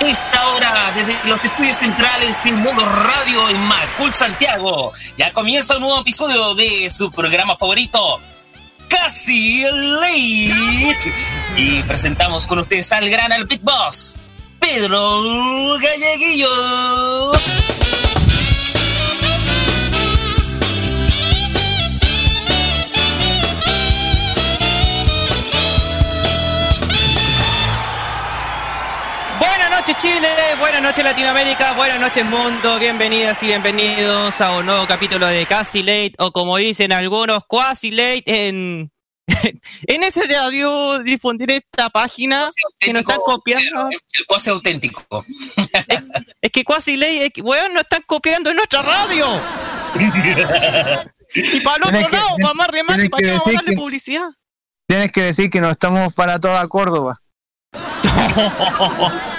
Esta hora, desde los estudios centrales de Modo Radio en Macul, Santiago, ya comienza un nuevo episodio de su programa favorito, Casi Late. Y presentamos con ustedes al gran, al Big Boss, Pedro Galleguillos. Chile, buenas noches Latinoamérica, buenas noches mundo, bienvenidas y bienvenidos a un nuevo capítulo de Casi Late o como dicen algunos, Quasi Late en, en ese de audio difundir esta página que nos están copiando. El cuasi auténtico. Es, es que Quasi Late, es que, weón, nos están copiando en nuestra radio. y para el otro Tienes que- lado, para más remate, para que vamos a darle que- publicidad. Tienes que decir que no estamos para toda Córdoba.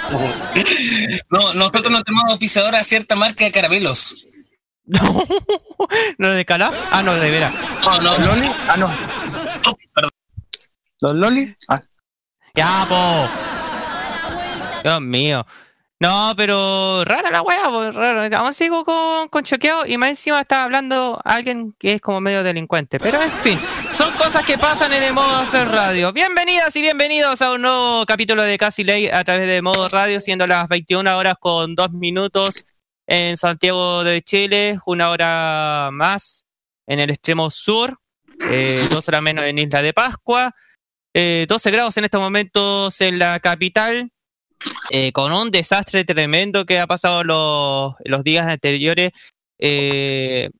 No, nosotros no tenemos auspiciadora a cierta marca de caramelos. No, ¿No de Calaf? Ah, no, de veras. No, no, ¿Los Loli? Ah, no. Oh, perdón. ¿Los Loli? Ah, Ya, po. Dios mío. No, pero rara la po, raro. Aún sigo con, con choqueado y más encima está hablando alguien que es como medio delincuente. Pero en fin, son cosas que pasan en el modo hacer radio. Bienvenidas y bienvenidos a un nuevo capítulo de Casi Ley a través de modo radio, siendo las 21 horas con 2 minutos en Santiago de Chile, una hora más en el extremo sur, eh, dos horas menos en Isla de Pascua. Eh, 12 grados en estos momentos en la capital, eh, con un desastre tremendo que ha pasado los, los días anteriores. Eh,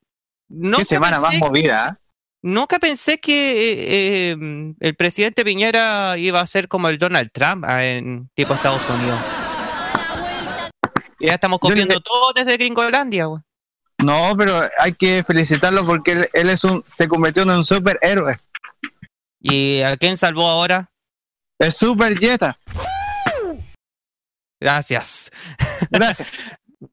nunca qué semana más movida, ¿ah? Nunca pensé que eh, eh, el presidente Piñera iba a ser como el Donald Trump ah, en tipo Estados Unidos. Ya estamos copiando todo desde Gringolandia, güey. No, pero hay que felicitarlo porque él, él es un, se convirtió en un superhéroe. ¿Y a quién salvó ahora? Es super Jetta. Gracias. Gracias.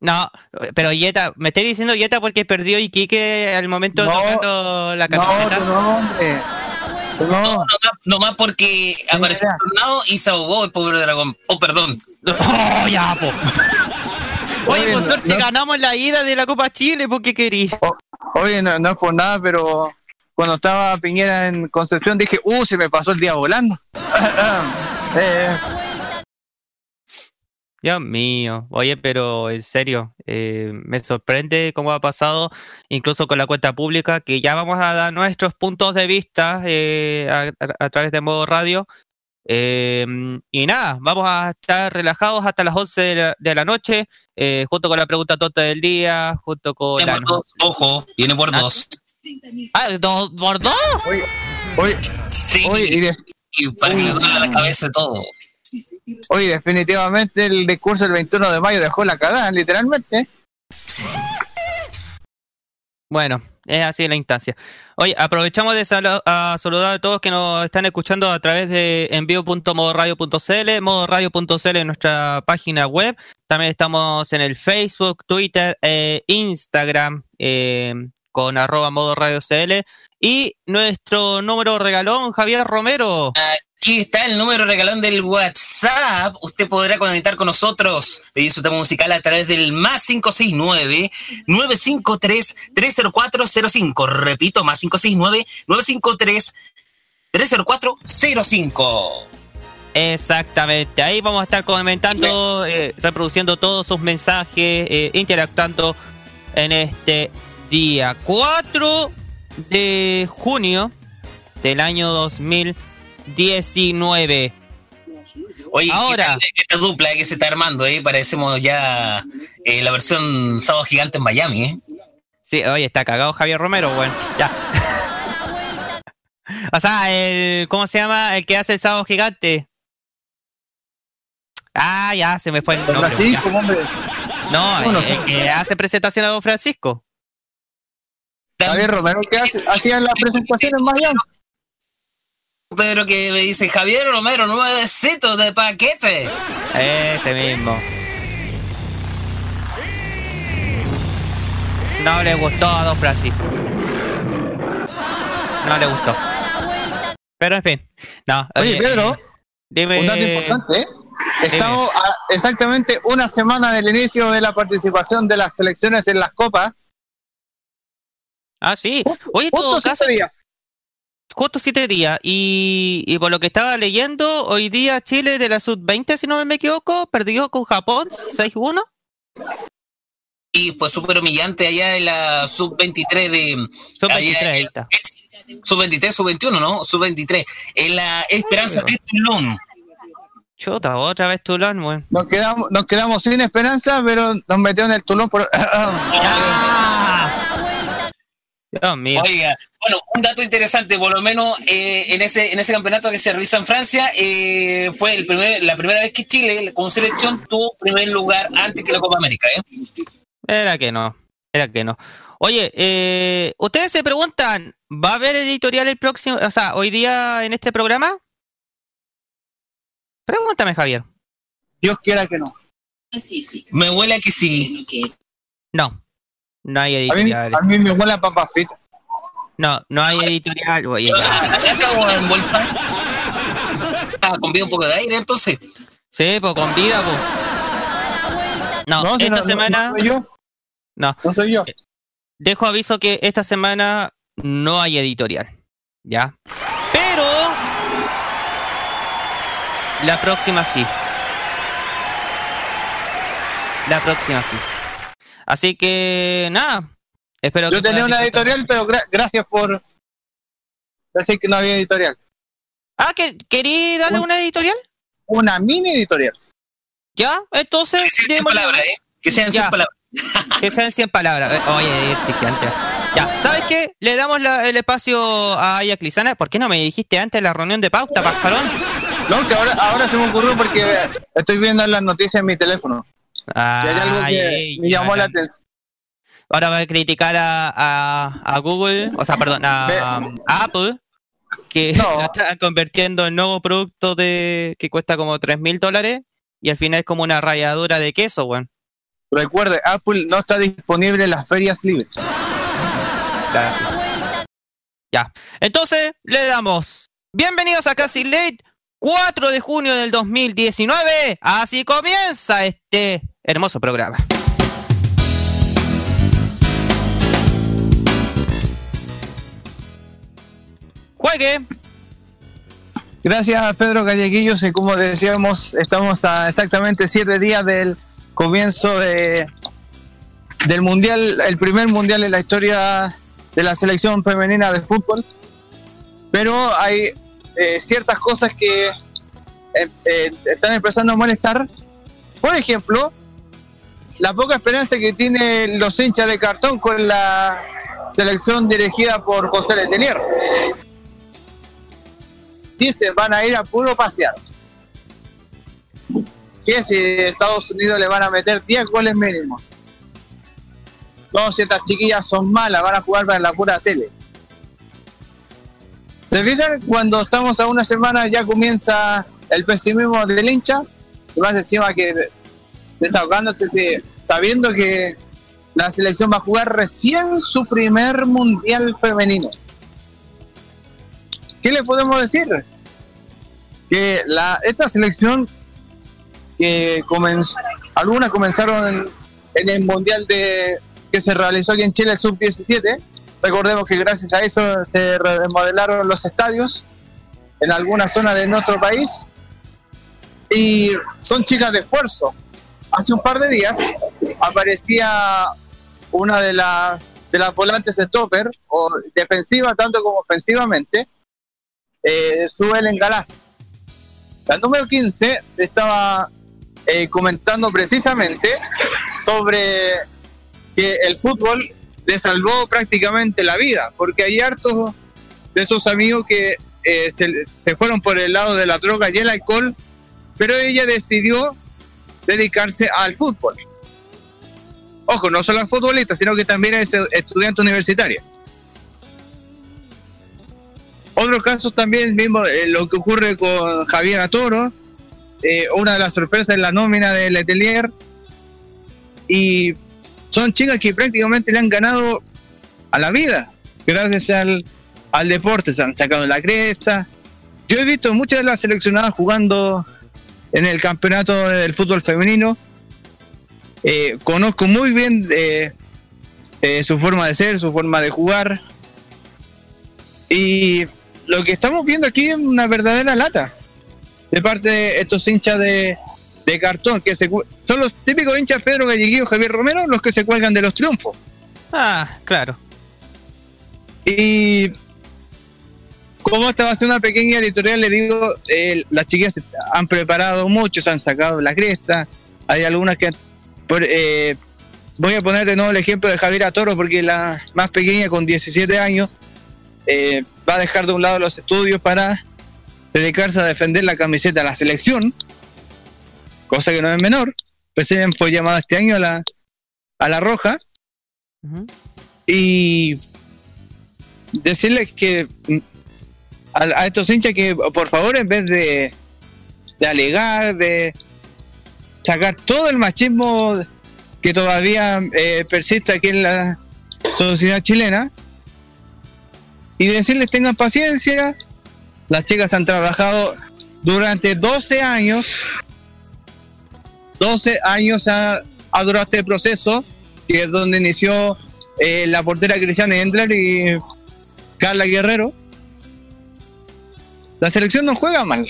No, pero Yeta, me estoy diciendo Yeta porque perdió Iquique al momento No, tocando la no, camiseta. tu nombre. Tu No, nombre. nomás, nomás porque apareció un tornado y se ahogó el pobre dragón. Oh, perdón. ¡Oh, ya, po! Oye, Oye, por no- suerte no- ganamos la ida de la Copa Chile, porque querí? Oye, no, no es por nada, pero cuando estaba Piñera en Concepción dije, uh, se me pasó el día volando. Eh, Dios mío. Oye, pero en serio, eh, me sorprende cómo ha pasado, incluso con la cuenta pública, que ya vamos a dar nuestros puntos de vista eh, a, a- a través de modo radio. Eh, y nada, vamos a estar relajados hasta las 11 de la, de la noche, eh, junto con la pregunta tonta del día, junto con Viene la... por dos. Ojo, viene por Ah. dos. Ah, ¿dos por dos? oye, Sí, oye, y, de- y para que le duele la cabeza todo. Oye, definitivamente el discurso del 21 de mayo dejó la cagada, literalmente. Bueno, es así la instancia. Oye, aprovechamos de salu- a saludar a todos que nos están escuchando a través de envío.modoradio.cl, modoradio.cl en nuestra página web. También estamos en el Facebook, Twitter, e Instagram eh, con arroba modoradiocl. Y nuestro número regalón, Javier Romero. Aquí está el número regalón del WhatsApp. Usted podrá conectar con nosotros, pedir su tema musical a través del más 569-953-30405. Repito, más 569-953-30405. Exactamente, ahí vamos a estar comentando, eh, reproduciendo todos sus mensajes, eh, interactuando en este día 4 de junio del año 2019. Oye, Ahora. ¿qué tal esta dupla que se está armando, eh? Parecemos ya eh, la versión Sábado Gigante en Miami, ¿eh? Sí, oye, está cagado Javier Romero, bueno, ya. o sea, el, ¿cómo se llama? El que hace el sábado gigante. Ah, ya, se me fue el Don nombre. Francisco, hombre. No, el, el que hace presentación a Don Francisco. Javier Romero, ¿qué hace? hacía las presentaciones más allá. Pedro que me dice Javier Romero, nuevecitos de paquete. Ese mismo. No le gustó a Don Francisco. No le gustó. Pero en fin. No, Oye, Pedro, dime, un dato importante, ¿eh? Estamos a exactamente una semana del inicio de la participación de las selecciones en las copas. Ah, sí. Oye, en todo caso, días. Justo siete días. Y, y por lo que estaba leyendo, hoy día Chile de la Sub-20, si no me equivoco, perdió con Japón 6-1. Y pues súper humillante allá en la sub-23 de... Sub-23, allá ahí está. Sub-23, sub-21, ¿no? Sub-23. En la Esperanza de Toulon. Chuta, otra vez Tulón, weón. Nos quedamos, nos quedamos sin esperanza, pero nos metió en el tulón por. Dios mío. Oiga, bueno, un dato interesante, por lo menos eh, en ese en ese campeonato que se realiza en Francia, eh, fue el primer, la primera vez que Chile, como selección, tuvo primer lugar antes que la Copa América. ¿eh? Era que no. Era que no. Oye, eh, ustedes se preguntan, ¿va a haber editorial el próximo, o sea, hoy día en este programa? Pregúntame, Javier. Dios quiera que no. Sí, sí. Me huele a que sí. No. No hay A mí, editorial. a mí me huele a papas fritas. No, no hay editorial. En bolsa. Ah, con vida un poco de aire, entonces. Sí, pues con vida, pues. No, esta no- semana. No, soy yo. No. No soy yo. Dejo aviso que esta semana no hay editorial. ¿Ya? Pero. La próxima sí. La próxima sí. Así que nada. Espero Yo que tenía una editorial, pero gra- gracias por decir que no había editorial. Ah, ¿que ¿querí darle Un- una editorial? Una mini editorial. ¿Ya? Entonces, Que sean 100 démosle- palabras, ¿eh? Que sean 100 Ya. palabras. Que sean 100 palabras. Eh, Oye, exigente. Ya, ¿sabes qué? Le damos la- el espacio a Aya Clisana. ¿Por qué no me dijiste antes de la reunión de pauta, Pascualón? No, que ahora, ahora se me ocurrió porque estoy viendo las noticias en mi teléfono. Y hay algo que Ay, me llamó la atención. Ahora va a criticar a, a, a Google, o sea, perdón, a, Apple, que No. está convirtiendo en nuevo producto de que cuesta como 3 mil dólares y al final es como una ralladura de queso, weón. Recuerde, Apple no está disponible en las ferias libres. Gracias. Ya. Entonces, le damos bienvenidos a Casi Late, 4 de junio del 2019. Así comienza este hermoso programa. Juegue. Gracias, Pedro Galleguillos. Y como decíamos, estamos a exactamente siete días del comienzo de, del mundial, el primer mundial en la historia de la selección femenina de fútbol. Pero hay eh, ciertas cosas que eh, eh, están empezando a molestar. Por ejemplo, la poca esperanza que tienen los hinchas de cartón con la selección dirigida por José Letelier dicen van a ir a puro pasear. Que si Estados Unidos le van a meter 10 goles mínimo. No, si estas chiquillas son malas, van a jugar para la pura tele. ¿Se fijan? Cuando estamos a una semana ya comienza el pesimismo del hincha, y más encima que desahogándose, sabiendo que la selección va a jugar recién su primer mundial femenino. ¿Qué le podemos decir? Que la, esta selección que comenzó, algunas comenzaron en, en el mundial de que se realizó aquí en Chile, el sub-17. Recordemos que gracias a eso se remodelaron los estadios en algunas zonas de nuestro país y son chicas de esfuerzo. Hace un par de días aparecía una de, las de las volantes de topper, o defensiva tanto como ofensivamente, eh, Suelen Galás. La número 15 estaba eh, comentando precisamente sobre que el fútbol le salvó prácticamente la vida, porque hay hartos de esos amigos que eh, se, se fueron por el lado de la droga y el alcohol, pero ella decidió dedicarse al fútbol. Ojo, no solo al futbolista, sino que también es estudiante universitaria. otros casos también mismo eh, lo que ocurre con Javier Atoro, eh, una de las sorpresas es la nómina de Letelier. Y son chicas que prácticamente le han ganado a la vida, gracias al, al deporte, se han sacado la cresta. Yo he visto muchas de las seleccionadas jugando en el campeonato del fútbol femenino. Eh, conozco muy bien eh, su forma de ser, su forma de jugar. Y lo que estamos viendo aquí es una verdadera lata de parte de estos hinchas de, cartón, que se, son los típicos hinchas Pedro Galleguillo, Javier Romero, los que se cuelgan de los triunfos. Ah, claro. Y como esta va a ser una pequeña editorial, le digo, eh, las chiquillas han preparado mucho, se han sacado la cresta, hay algunas que... Eh, voy a poner de nuevo el ejemplo de Javier Atoro, porque la más pequeña, con 17 años, eh, va a dejar de un lado los estudios para dedicarse a defender la camiseta de la selección, cosa que no es menor. Ella fue llamada este año a la, a la roja. Y decirles que a, estos hinchas que por favor en vez de, de alegar, de sacar todo el machismo que todavía eh, persiste aquí en la sociedad chilena, y decirles tengan paciencia. Las chicas han trabajado durante 12 años. 12 años ha, durado este proceso, que es donde inició eh, la portera Cristiana Endler y Carla Guerrero. La selección no juega mal,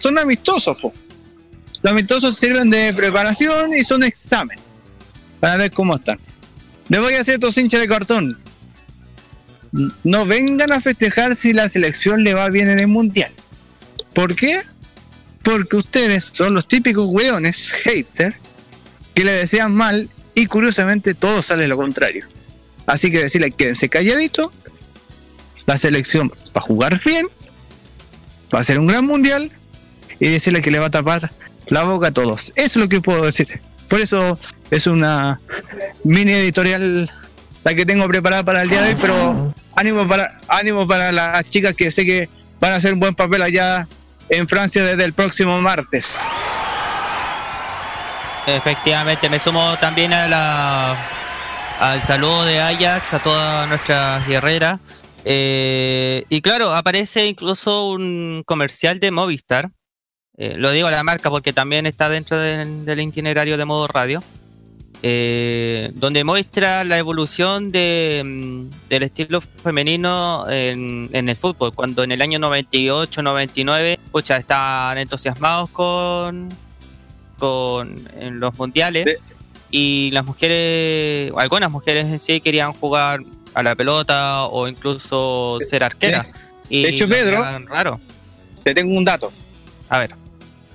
son, amistosos. Los amistosos sirven de preparación y son examen para ver cómo están. Le voy a hacer estos hinchas de cartón no vengan a festejar si la selección le va bien en el mundial. ¿Por qué? Porque ustedes son los típicos weones, haters, que le desean mal y curiosamente todo sale lo contrario. Así que decirle quédense calladito, la selección va a jugar bien, va a ser un gran mundial y decirle que le va a tapar la boca a todos. Eso es lo que puedo decir. Por eso es una mini editorial la que tengo preparada para el día de hoy, pero ánimo para, ánimo para las chicas que sé que van a hacer un buen papel allá en Francia desde el próximo martes. Efectivamente, me sumo también a la, al saludo de Ajax, a todas nuestras guerreras. Eh, y claro, aparece incluso un comercial de Movistar. Eh, lo digo a la marca porque también está dentro del itinerario de modo radio eh, donde muestra la evolución de, mm, del estilo femenino en, el fútbol, cuando en el año 98-99 estaban entusiasmados con, con en los mundiales y las mujeres, algunas mujeres en sí querían jugar a la pelota o incluso ser arqueras. de hecho, Pedro, raro. te tengo un dato. A ver.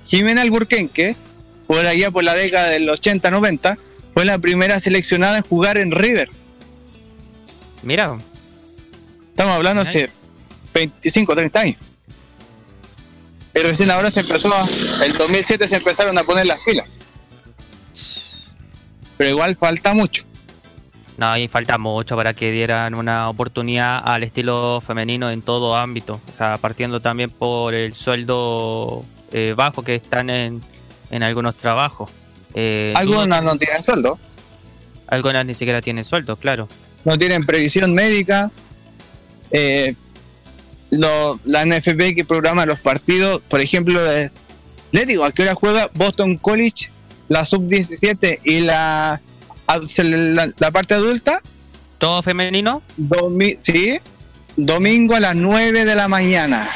Jimena Alburquenque, por allá por la década del 80-90, fue la primera seleccionada en jugar en River. Mira. Estamos hablando hace 25, 30 años. Pero recién ahora se empezó, a, el 2007 se empezaron a poner las pilas. Pero igual falta mucho. No, y falta mucho para que dieran una oportunidad al estilo femenino en todo ámbito. O sea, partiendo también por el sueldo eh, bajo que están en, en algunos trabajos. Eh, algunas no tienen sueldo. Algunas ni siquiera tienen sueldo, claro. No tienen previsión médica. Eh, la NFP que programa los partidos, por ejemplo, le digo, ¿a qué hora juega Boston College, la sub-17 y la, la, parte adulta? ¿Todo femenino? sí, domingo a las 9 de la mañana.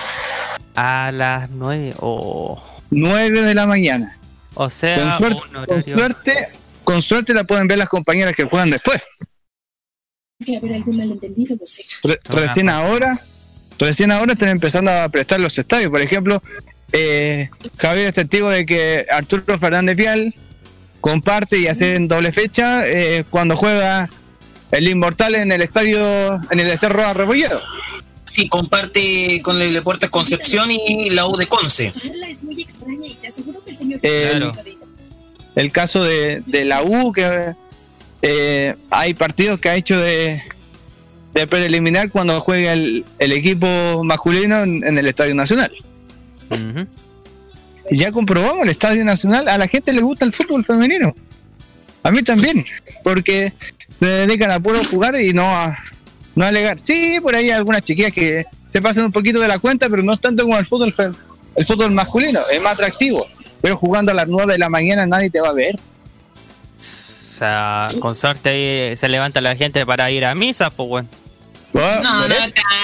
A las 9 o... 9 de la mañana. O sea, con suerte, con suerte, la pueden ver las compañeras que juegan después. recién ahora, recién ahora están empezando a prestar los estadios. Por ejemplo, eh, Javier es testigo de que Arturo Fernández Vial comparte y hace en doble fecha eh, cuando juega el Inmortal en el estadio, en el Estadio Roa Rebolledo. Sí, comparte con el Deportes Concepción y la U de Conce. El caso de, la U, que eh, hay partidos que ha hecho de, de preliminar cuando juega el, el equipo masculino en, en el Estadio Nacional. Ujú. Ya comprobamos el Estadio Nacional, a la gente le gusta el fútbol femenino. A mí también, porque se dedican a puro jugar y no a, no a alegar. Sí, por ahí hay algunas chiquillas que se pasan un poquito de la cuenta, pero no es tanto como el fútbol, el fútbol masculino, es más atractivo. Pero jugando a las 9 de la mañana nadie te va a ver. O sea, con suerte ahí se levanta la gente para ir a misa, pues bueno. Ah, No, no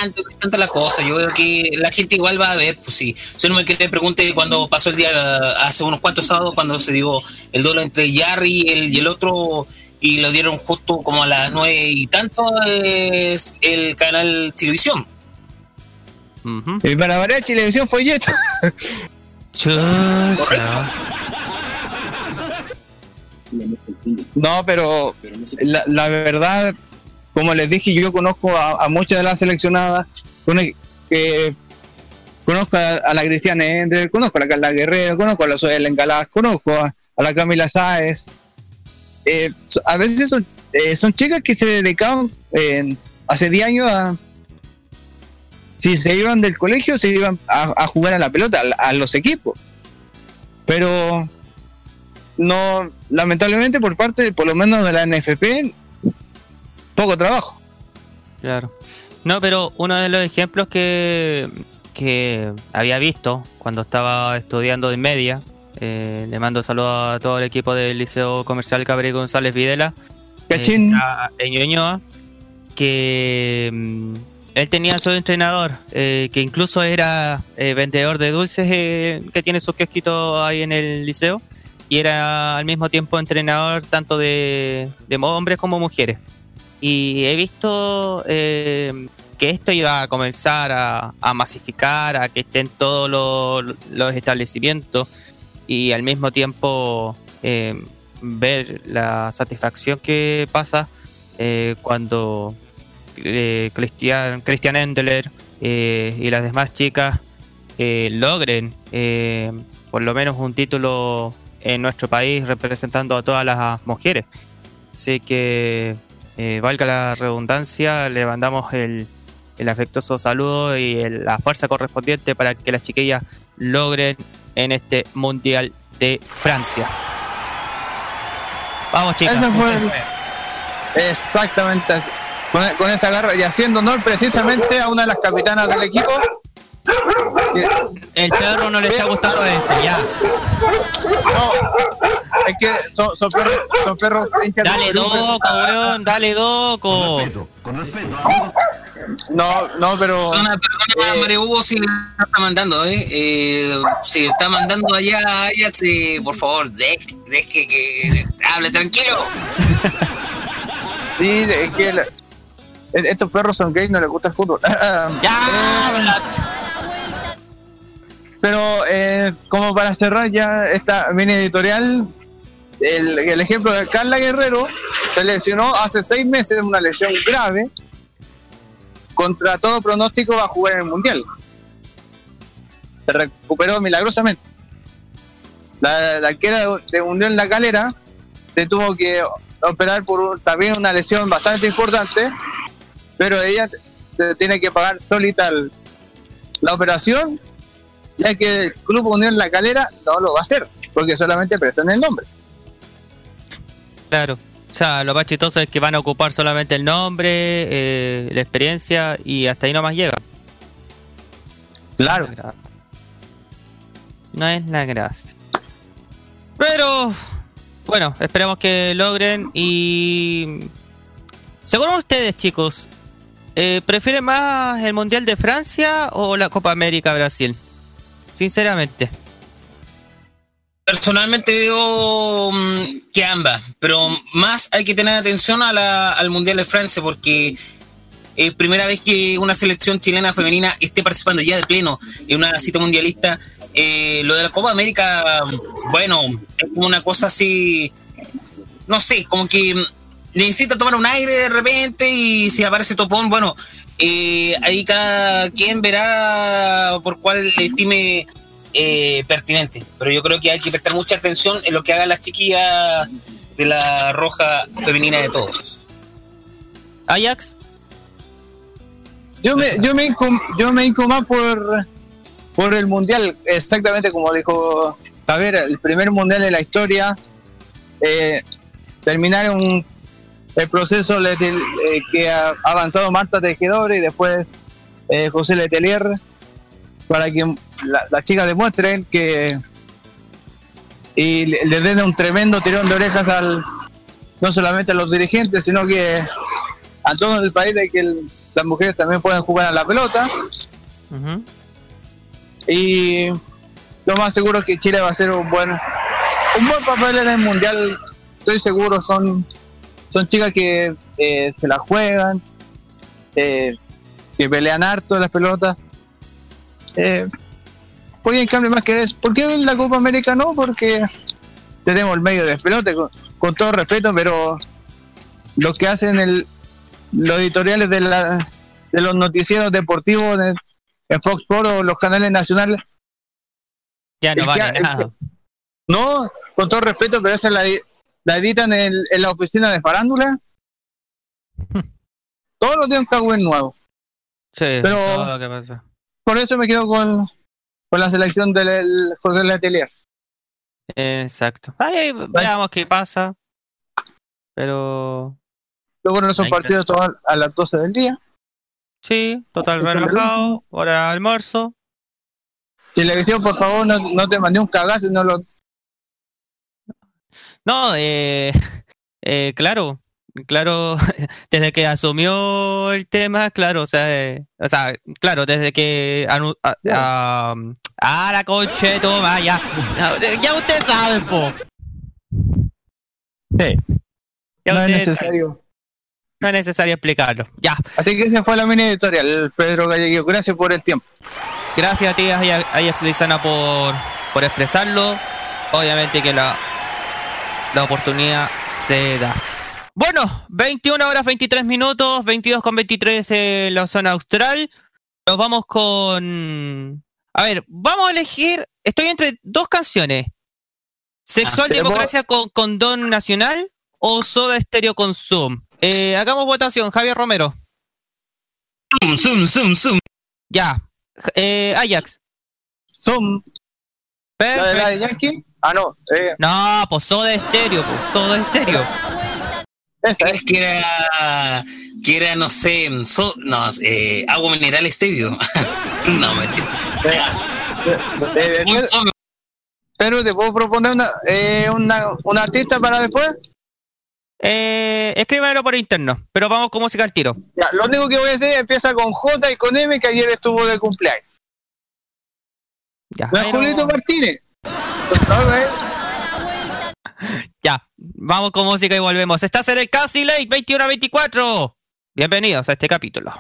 tanto, no es tanta la cosa. Yo veo que la gente igual va a ver, pues sí. Si no me quiere pregunte cuando pasó el día, hace unos cuantos sábados, cuando se dio el duelo entre Jarry y el, y el otro, y lo dieron justo como a las nueve y tanto, es el canal Televisión. Ujú. Y para variar Chilevisión fue Yeto. No, pero la, la verdad, como les dije, yo conozco a, a muchas de las seleccionadas, conozco a, a la Cristiana Ender, conozco a la Carla Guerrero, conozco a la Zoe Engalás, conozco a, a la Camila Sáez. Eh, a veces son, eh, son chicas que se dedicaban eh, hace 10 años a... Si se iban del colegio, se iban a, a jugar a la pelota, a, a los equipos. Pero no, lamentablemente por parte, por lo menos de la NFP, poco trabajo. Claro. No, pero uno de los ejemplos que, que había visto cuando estaba estudiando en media, eh, le mando saludos a todo el equipo del Liceo Comercial Gabriel González Videla, eh, en Ñuñoa, que mm, él tenía su entrenador, eh, que incluso era eh, vendedor de dulces, eh, que tiene su kiosquito ahí en el liceo, y era al mismo tiempo entrenador tanto de, de hombres como mujeres. Y he visto que esto iba a comenzar a, a masificar, a que estén todos los, los establecimientos y al mismo tiempo ver la satisfacción que pasa cuando eh, Christian, Christian Endler eh, y las demás chicas eh, logren eh, por lo menos un título en nuestro país representando a todas las mujeres. Así que, valga la redundancia, le mandamos el, el afectuoso saludo y el- la fuerza correspondiente para que las chiquillas logren en este Mundial de Francia. Vamos chicas. Ese fue el- Exactamente así. Con, con esa garra y haciendo honor precisamente a una de las capitanas del equipo. El perro no le está gustando eso, ya. no, es que son, son perros, son perros hinchas Dale doco, weón, dale doco. respeto, con respeto, amigo. No, no, pero Perdona, perdona, Eh. Mario Hugo, si le está mandando, ¿eh? eh si está mandando allá a Ajax, eh, por favor, deje deje que, que hable tranquilo. sí, es que la- estos perros son gays, no les gusta el fútbol. Ya. Pero eh, como para cerrar ya esta mini editorial, el, el ejemplo de Carla Guerrero se lesionó hace seis meses, una lesión grave. Contra todo pronóstico va a jugar en el Mundial. Se recuperó milagrosamente. La, la arquera de, de Unión La Calera se tuvo que operar por un- también una lesión bastante importante, pero ella se tiene que pagar solita el- la operación ya que el Club Unión La Calera no lo va a hacer, porque solamente prestan el nombre. Claro. O sea, lo más chistoso es que van a ocupar solamente el nombre, eh, la experiencia y hasta ahí nomás llega. Claro. No es la gracia. Pero, bueno, esperemos que logren y... Según ustedes, chicos, eh, ¿prefieren más el Mundial de Francia o la Copa América Brasil? Sinceramente. Personalmente veo mm, que ambas, pero más hay que tener atención a al Mundial de Francia porque es primera vez que una selección chilena femenina esté participando ya de pleno en una cita mundialista. Eh, lo de la Copa América, bueno, es como una cosa así, no sé, como que necesita tomar un aire de repente y si aparece topón, bueno, eh, ahí cada quien verá por cuál le estime eh, pertinente. Pero yo creo que hay que prestar mucha atención en lo que hagan las chiquillas de la roja femenina de todos. Ajax, Yo me, yo me, incom- yo me hinco más por, por el mundial, exactamente como dijo Javier, el primer mundial de la historia. Eh, terminar un, el proceso eh, que ha avanzado Marta Tejedor y después eh, José Letelier, para que la- las chicas demuestren que y le, le den un tremendo tirón de orejas al no solamente a los dirigentes, sino que a todo el país de que el- las mujeres también pueden jugar a la pelota. Y lo más seguro es que Chile va a hacer un buen un buen papel en el mundial. Estoy seguro, son, son chicas que eh, se la juegan, eh, que pelean harto las pelotas. Eh, oye, en cambio, más que eso, ¿por qué en la Copa América no? Porque tenemos el medio de pelote, con, con todo respeto, pero lo que hacen el, los editoriales de, la, de los noticieros deportivos en, en Fox Sports o los canales nacionales Ya no que- vale el nada. No, con todo respeto, pero esa la, la editan en, en la oficina de farándula. Todos los días un cagüen nuevo. Sí, pero- todo lo que pasa. Por eso me quedo con, con la selección del el José Letelier. Exacto. Ahí veamos qué pasa. Pero Luego no son partidos todos a las 12 del día. sí, total Está relajado. Hora de almuerzo. Televisión, por favor, no, no te mandé un cagazo y no lo. No, eh, eh, claro, claro, desde que asumió el tema, claro, o sea, eh, o sea, claro, desde que anu- a, a- la coche, toma, ya, ya usted sabe, po. Ya no es necesario. sabe, no es necesario explicarlo. Ya, Así que esa fue la mini editorial, Pedro Galleguillo. Gracias por el tiempo. gracias a ti, Aya- Lizana, por, por expresarlo. Obviamente que la, la oportunidad se da. Bueno, 21 horas 23 minutos, 22 con 23 en la zona austral. Nos vamos con... A ver, vamos a elegir... Estoy entre dos canciones. Sexual Ah, Democracia con Condón Nacional o Soda Estéreo con Zoom. Eh, hagamos votación, Javier Romero. Zoom, zoom, zoom, zoom. Ya. Eh, Ajax. La de Perfecto. la de Yankee. Ah, no, eh, No, pues Soda Estéreo, pues Soda Estéreo. esa es. Es que era, que era, no sé, so- no, eh, agua mineral estéreo. no, mentira. Eh, eh. Pero te puedo proponer una, eh, una, un artista para después. Eh, escríbelo por interno, pero vamos con música al tiro. Ya, lo único que voy a decir empieza con J y con M, que ayer estuvo de cumpleaños. Ya, es no- Julito Martínez. Ya, vamos con música y volvemos. Estás en el Casi Late 21 a 24. Bienvenidos a este capítulo.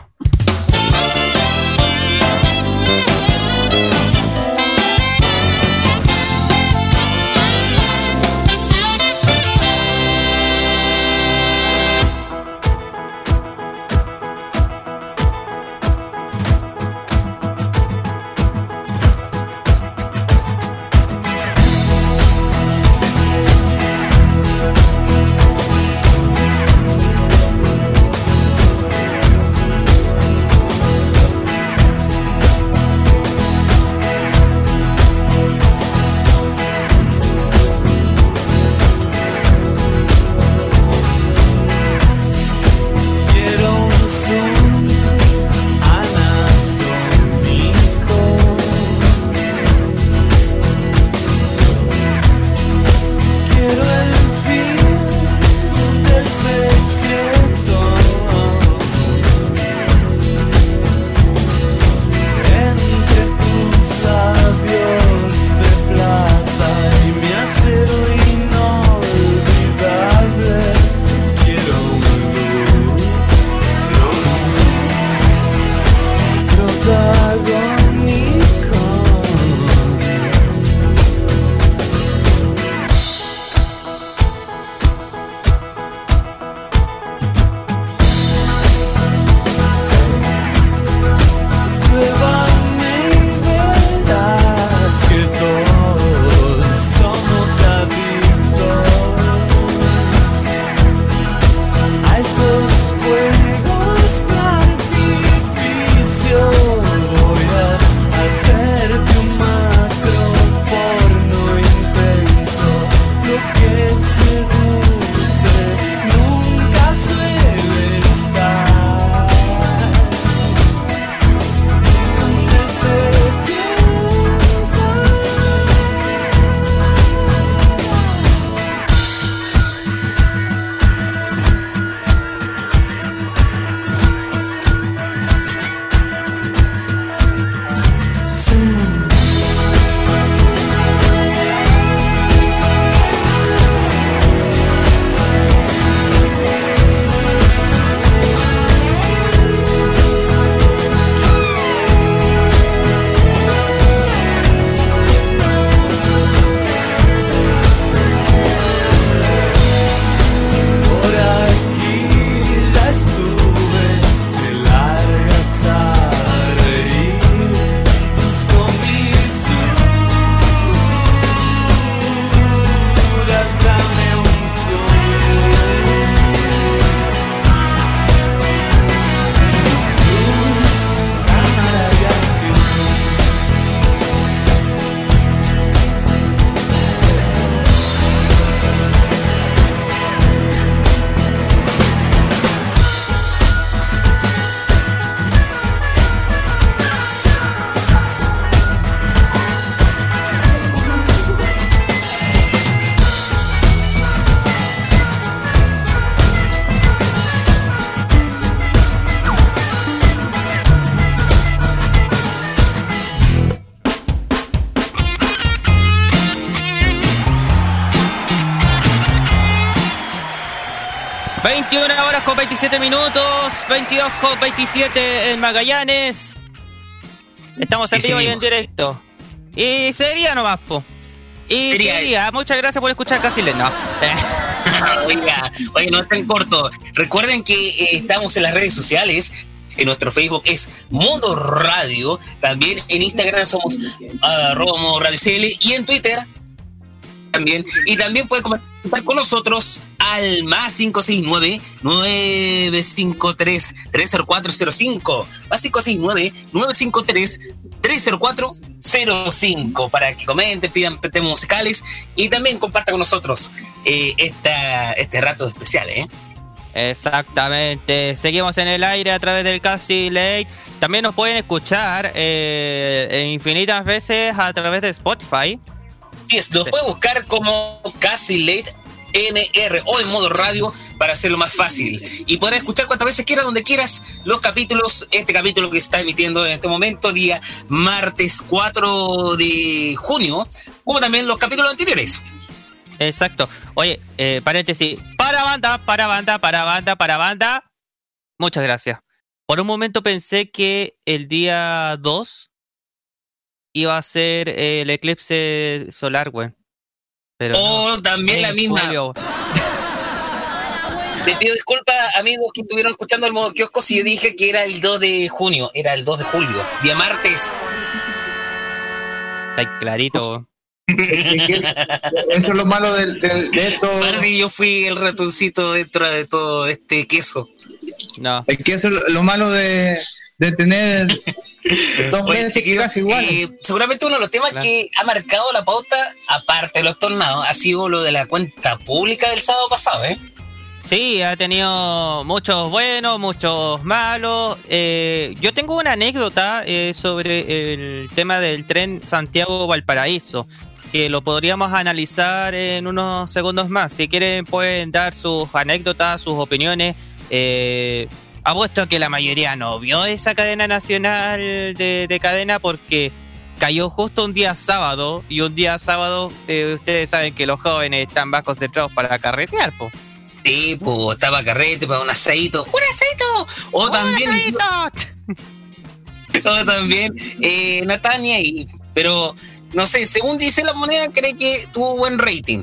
22 con 27 en Magallanes. Estamos en vivo y en directo. Y sería nomás, po. Y Sería. sería. Muchas gracias por escuchar casi no. Oiga, oye, no tan corto. Recuerden que eh, estamos en las redes sociales. En nuestro Facebook es Mundo Radio. También en Instagram somos Modo Radio CL. Y en Twitter también. Y también pueden comentar con nosotros al más 569-953-30405. Más 569-953-30405 para que comenten, pidan temas musicales y también compartan con nosotros eh, esta, este rato especial. ¿eh? Exactamente. Seguimos en el aire a través del Casi Late. También nos pueden escuchar eh, infinitas veces a través de Spotify. Sí, los puede buscar como Casi Late MR o en modo radio para hacerlo más fácil y poder escuchar cuantas veces quieras, donde quieras, los capítulos. Este capítulo que se está emitiendo en este momento, día martes 4 de junio, como también los capítulos anteriores. Exacto. Oye, eh, paréntesis. Para banda, para banda, para banda, para banda. Muchas gracias. Por un momento pensé que el día 2 iba a ser el eclipse solar, güey. Pero no. O también la En misma. julio. Te pido disculpas, amigos que estuvieron escuchando el modo kiosco, si yo dije que era el 2 de junio, era el 2 de julio, día martes. Está ahí clarito. Eso es lo malo del- de, esto. Parece yo fui el ratoncito dentro de todo este queso. No. Es que eso es lo- lo malo de, de tener dos Oye, veces chiquillos, casi iguales. eh, seguramente uno de los temas Claro. que ha marcado la pauta, aparte de los tornados, ha sido lo de la cuenta pública del sábado pasado, ¿eh? Sí, ha tenido muchos buenos, muchos malos. Eh, yo tengo una anécdota eh, sobre el tema del tren Santiago-Valparaíso, que lo podríamos analizar en unos segundos más. Si quieren pueden dar sus anécdotas, sus opiniones. Eh, apuesto que la mayoría no vio esa cadena nacional de, de cadena porque cayó justo un día sábado y un día sábado eh, ustedes saben que los jóvenes están más concentrados para carretear, po. Sí, pues estaba carrete para un asadito. ¡Un asadito! O también, o también eh, Natania, y, pero no sé, según dice la moneda, cree que tuvo buen rating.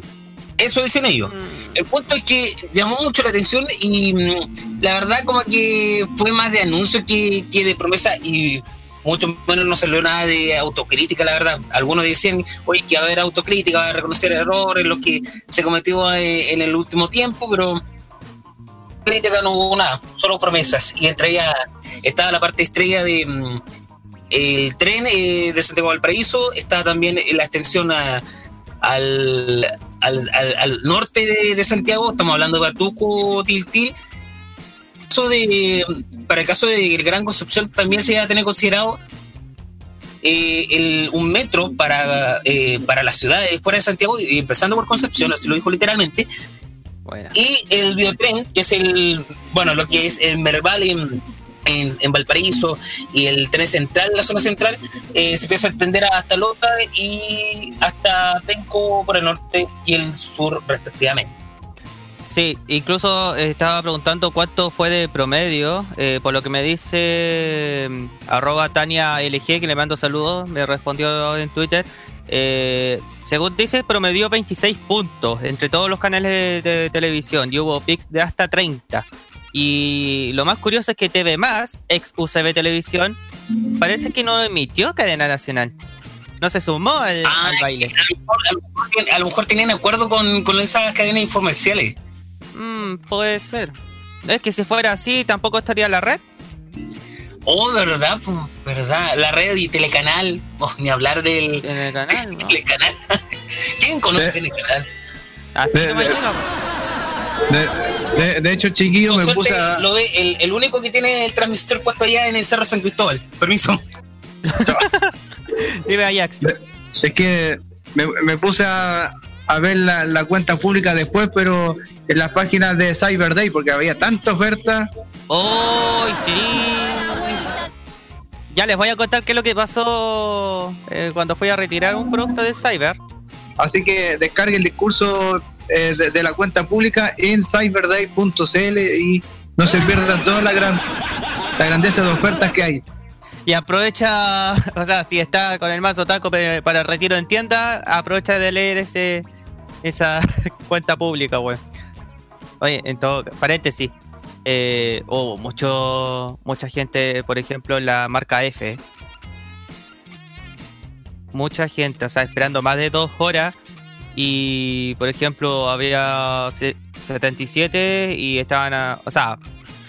Eso dicen ellos. El punto es que llamó mucho la atención y mm, la verdad como que fue más de anuncio que, que de promesa y mucho menos no salió nada de autocrítica, la verdad. Algunos decían, oye, que va a haber autocrítica, va a reconocer errores, lo que se cometió eh, en el último tiempo, pero crítica no hubo nada, solo promesas. Y entre ellas estaba la parte estrella de mm, el tren eh, de Santiago al Valparaíso, está también la extensión a- al, al, al- al norte de, de Santiago, estamos hablando de Batuco, Tiltil. De, para el caso de Gran Concepción también se va a tener considerado eh, el- un metro para, eh, para las ciudades fuera de Santiago, y empezando por Concepción, así lo dijo literalmente, Bueno. y el biotren, que es el, bueno, lo que es el Merval en, en, en Valparaíso y el tren central, la zona central, eh, se empieza a extender hasta Lota y hasta Penco por el norte y el sur respectivamente. Sí, incluso eh, estaba preguntando cuánto fue de promedio, eh, por lo que me dice mm, arroba Tania LG, que le mando saludos, me respondió en Twitter. según dice, promedió 26 puntos entre todos los canales de, de televisión y hubo pics de hasta 30. Y lo más curioso es que TV Más, ex UCB Televisión, parece que no emitió cadena nacional. No se sumó al, Ah, al baile. A lo mejor, a lo mejor- a lo mejor tenían acuerdo con, con esas cadenas informacionales. Mm, puede ser. Es que si fuera así, tampoco estaría la red. Oh, verdad, pues, verdad. La red y Telecanal, oh, ni hablar del. Telecanal. ¿Quién conoce Eh, Telecanal? Hasta De- me de- llega. De, hecho, chiquillo, Con me suerte puse a. lo ve el, el único que tiene el transmisor puesto allá en el Cerro San Cristóbal. Permiso. Dime Ajax. Es que me, me puse a, a ver la, la cuenta pública después, pero en las páginas de Cyber Day, porque había tanta oferta. ¡Oh, sí! Ya les voy a contar qué es lo que pasó eh, cuando fui a retirar un producto de Cyber. Así que descargue el discurso eh, de, la cuenta pública en cyberday.cl y no se pierdan toda la gran la grandeza de ofertas que hay. Y aprovecha, o sea, si está con el mazo taco para el retiro en tienda, aprovecha de leer ese esa cuenta pública, güey. Oye, en todo, paréntesis, eh, oh, mucho, mucha gente, por ejemplo, la marca F. Mucha gente, o sea, esperando más de dos horas. Y, por ejemplo, había 77 y estaban, a, o sea,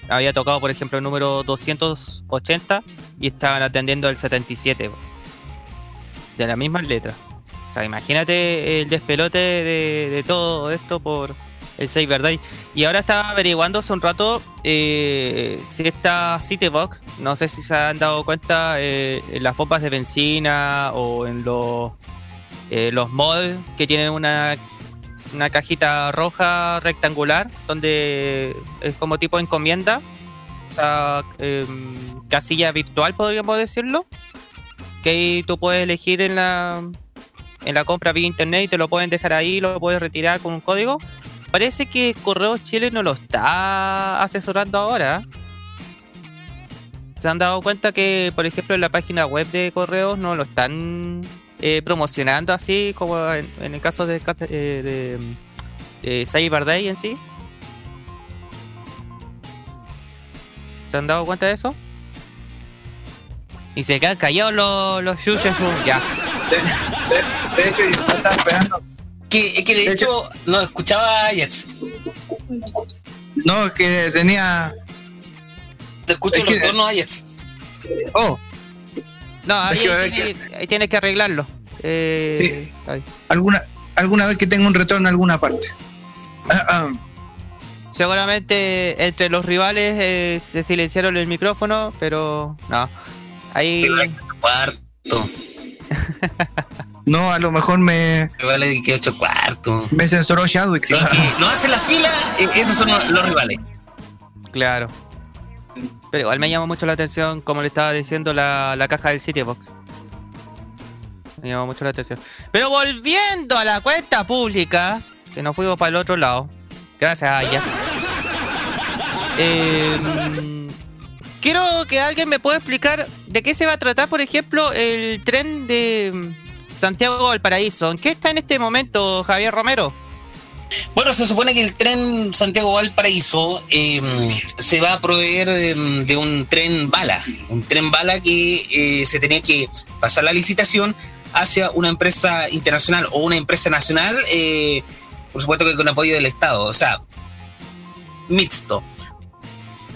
había tocado, por ejemplo, el número 280 y estaban atendiendo el 77. De la misma letra. O sea, imagínate el despelote de, todo esto por el Cyber Day. Y ahora estaba averiguando hace un rato eh, si esta Citybox, no sé si se han dado cuenta eh, en las pompas de benzina o en los, eh, los mods que tienen una, una cajita roja rectangular donde es como tipo encomienda, o sea, em, casilla virtual podríamos decirlo, que ahí tú puedes elegir en la en la compra vía internet y te lo pueden dejar ahí, lo puedes retirar con un código parece que Correos Chile no lo está asesorando ahora. Se han dado cuenta que, por ejemplo, en la página web de Correos no lo están eh, promocionando así como en, el caso de, eh, de, Cyber Day en sí. ¿Se han dado cuenta de eso? Y se quedan callados los, los ya. Que, que de, hecho, no escuchaba Jets. No, es que tenía. Te escucho el retorno a Jets. Oh. No, ahí, tienes que arreglarlo. Eh, sí. Alguna, alguna vez que tenga un retorno en alguna parte. Ah, ah. Seguramente entre los rivales eh, se silenciaron el micrófono, pero no. Ahí. Cuarto. No, a lo mejor me. Rivales de ocho cuartos. Me censuró Chadwick. no hace la fila, eh, estos son los rivales. Claro. Pero igual me llama mucho la atención, como le estaba diciendo, la, la caja del Citybox. Me llama mucho la atención. Pero volviendo a la cuenta pública, que nos fuimos para el otro lado. Gracias a ella. Em, quiero que alguien me pueda explicar de qué se va a tratar, por ejemplo, el tren de Santiago Valparaíso. ¿En qué está en este momento Javier Romero? Bueno, se supone que el tren Santiago Valparaíso em, se va a proveer em, de un tren bala, un tren bala que eh, se tenía que pasar la licitación hacia una empresa internacional o una empresa nacional, eh, por supuesto que con apoyo del Estado, o sea, mixto.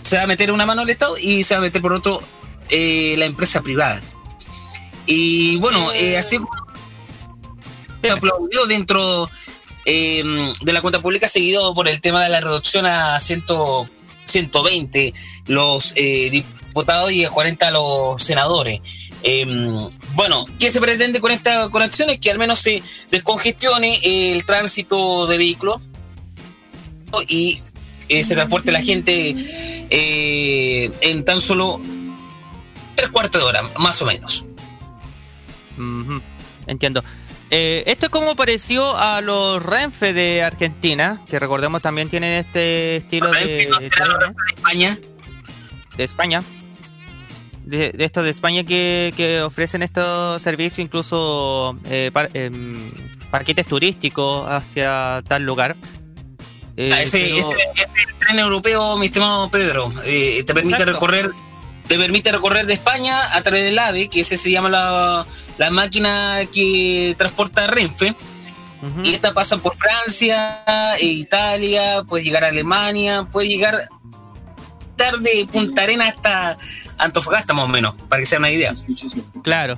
Se va a meter una mano el Estado y se va a meter por otro eh, la empresa privada. Y bueno, así aplaudió dentro eh, de la cuenta pública, seguido por el tema de la reducción a 100, 120 los eh, diputados y a 40 los senadores. Eh, bueno, ¿qué se pretende con esta conexión? Es que al menos se descongestione el tránsito de vehículos y se transporte la gente en tan solo tres cuartos de hora, más o menos. Entiendo. Eh, esto es como pareció a los Renfe de Argentina, que recordemos también tienen este estilo de, de, España. De España. De, estos de España que, ofrecen estos servicios, incluso eh, em, parquetes turísticos hacia tal lugar. Eh, ah, ese, tren europeo, mi estimado Pedro, te permite recorrer te permite recorrer de España a través del AVE, que ese se llama la, la máquina que transporta Renfe. Y esta pasa por Francia, e Italia, puede llegar a Alemania, puede llegar de Punta Arena hasta Antofagasta más o menos, para que sea una idea. Claro.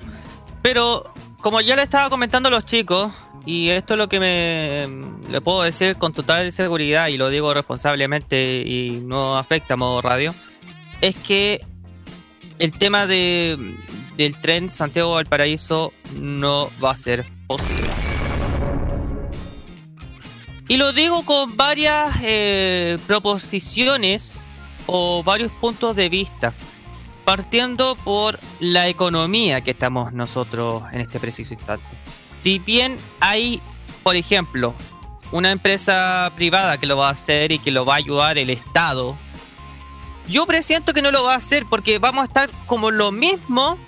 Pero como ya le estaba comentando a los chicos, y esto es lo que me le puedo decir con total seguridad y lo digo responsablemente y no afecta a modo radio, es que el tema de, del tren Santiago-Valparaíso no va a ser posible. Y lo digo con varias eh, proposiciones o varios puntos de vista, partiendo por la economía que estamos nosotros en este preciso instante. Si bien hay, por ejemplo, una empresa privada que lo va a hacer y que lo va a ayudar el Estado, yo presiento que no lo va a hacer porque vamos a estar como lo mismo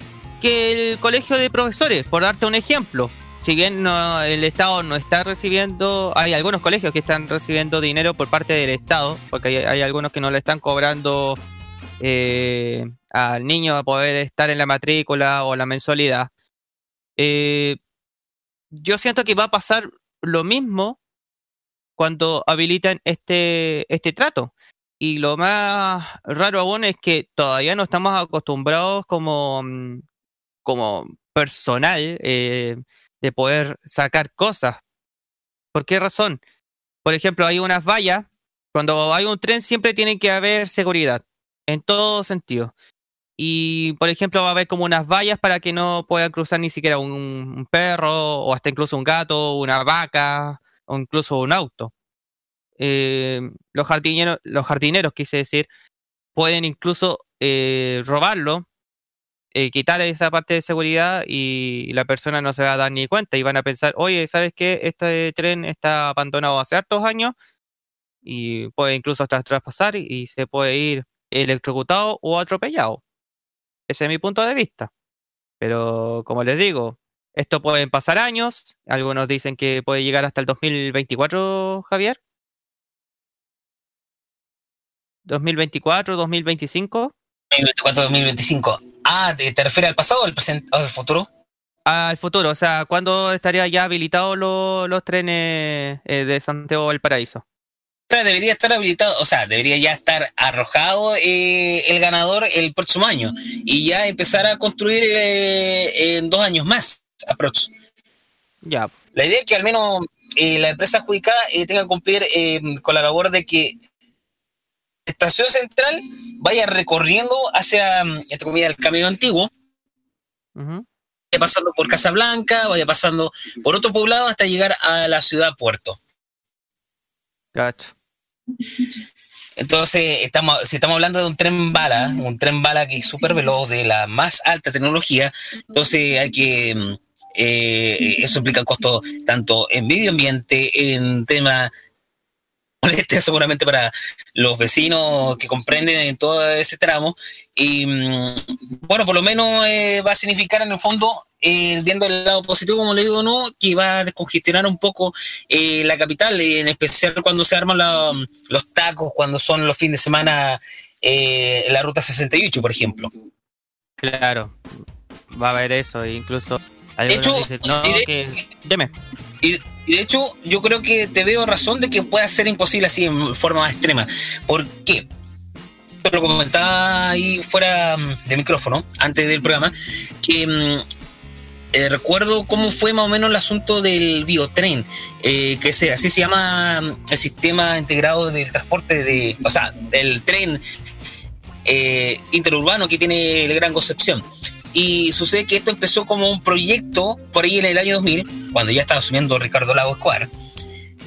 que el colegio de profesores, por darte un ejemplo. Si bien el Estado no está recibiendo, hay algunos colegios que están recibiendo dinero por parte del Estado, porque hay, algunos que no le están cobrando eh, al niño a poder estar en la matrícula o la mensualidad. Eh, yo siento que va a pasar lo mismo cuando habilitan este, este trato. Y lo más raro aún es que todavía no estamos acostumbrados como, mm, como personal eh, de poder sacar cosas. ¿Por qué razón? Por ejemplo, hay unas vallas. Cuando hay un tren siempre tiene que haber seguridad, en todo sentido. Y, por ejemplo, va a haber como unas vallas para que no pueda cruzar ni siquiera un, perro, o hasta incluso un gato, una vaca, o incluso un auto. Eh, los, jardineros, los jardineros, quise decir, pueden incluso eh, robarlo eh, quitarle esa parte de seguridad y la persona no se va a dar ni cuenta y van a pensar, oye, ¿sabes qué? Este tren está abandonado hace hartos años y puede incluso hasta traspasar y se puede ir electrocutado o atropellado. Ese es mi punto de vista. Pero como les digo, esto pueden pasar años. Algunos dicen que puede llegar hasta el 2024, Javier. 2024, 2025. 2024-2025. Ah, ¿te, refieres al pasado o al, presente, al futuro? Al futuro, o sea, ¿cuándo estaría ya habilitados los trenes eh, de Santiago al Paraíso? O sea, debería estar habilitado, o sea, debería ya estar arrojado eh, el ganador el próximo año y ya empezar a construir eh, en dos años más, aprox. Ya. La idea es que al menos la empresa adjudicada tenga que cumplir con la labor de que estación central vaya recorriendo hacia, entre comillas, el camino antiguo, vaya pasando por Casablanca, vaya pasando por otro poblado hasta llegar a la ciudad puerto. Gacho. Entonces, estamos, si estamos hablando de un tren bala, un tren bala que es súper veloz, de la más alta tecnología, entonces hay que, eh, eso implica costo tanto en medio ambiente, en tema molestia seguramente para los vecinos que comprenden en todo ese tramo. Y mm, bueno, por lo menos eh, va a significar en el fondo, eh, viendo el lado positivo, como le digo, no, que va a descongestionar un poco eh, la capital, en especial cuando se arman los tacos, cuando son los fines de semana la ruta 68, por ejemplo. Claro, va a haber eso, incluso. De hecho, no, que... Deme. Y, de hecho, yo creo que te veo razón de que pueda ser imposible así en forma más extrema. ¿Por qué? Lo comentaba ahí fuera mm, de micrófono, antes del programa, que mm, eh, recuerdo cómo fue más o menos el asunto del biotren, eh, que se, así se llama mm, el sistema integrado del transporte, de, o sea, el tren eh, interurbano que tiene el Gran Concepción. Y sucede que esto empezó como un proyecto por ahí en el año 2000, cuando ya estaba asumiendo Ricardo Lago Escobar.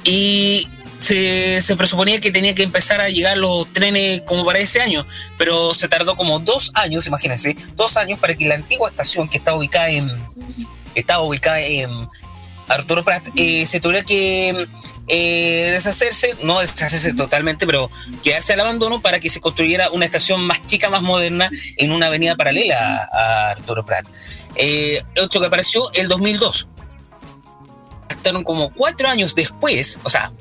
Y se, se, presuponía que tenía que empezar a llegar los trenes como para ese año, pero se tardó como dos años, imagínense, dos años para que la antigua estación que estaba ubicada en, estaba ubicada en Arturo Prat eh, se tuviera que eh, deshacerse, no deshacerse totalmente, pero quedarse al abandono para que se construyera una estación más chica, más moderna, en una avenida paralela a, Arturo Prat. Eh, hecho que apareció el 2002. Estaron como cuatro años después, o sea,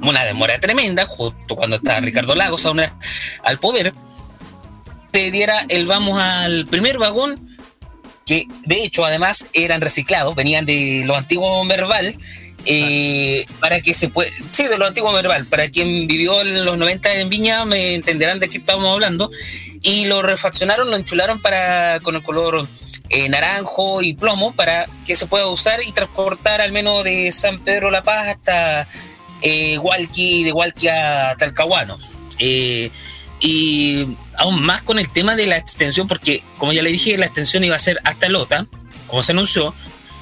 una demora tremenda, justo cuando está Ricardo Lagos al poder, se diera el vamos al primer vagón, que de hecho además eran reciclados, venían de lo antiguo Merval, eh, para que se pueda, sí, de lo antiguo verbal, para quien vivió en los 90 en Viña me entenderán de qué estamos hablando, y lo refaccionaron, lo enchularon para con el color eh, naranjo y plomo para que se pueda usar y transportar al menos de San Pedro La Paz hasta eh, de Hualqui a Talcahuano. Eh, y aún más con el tema de la extensión, porque como ya le dije, la extensión iba a ser hasta Lota, como se anunció,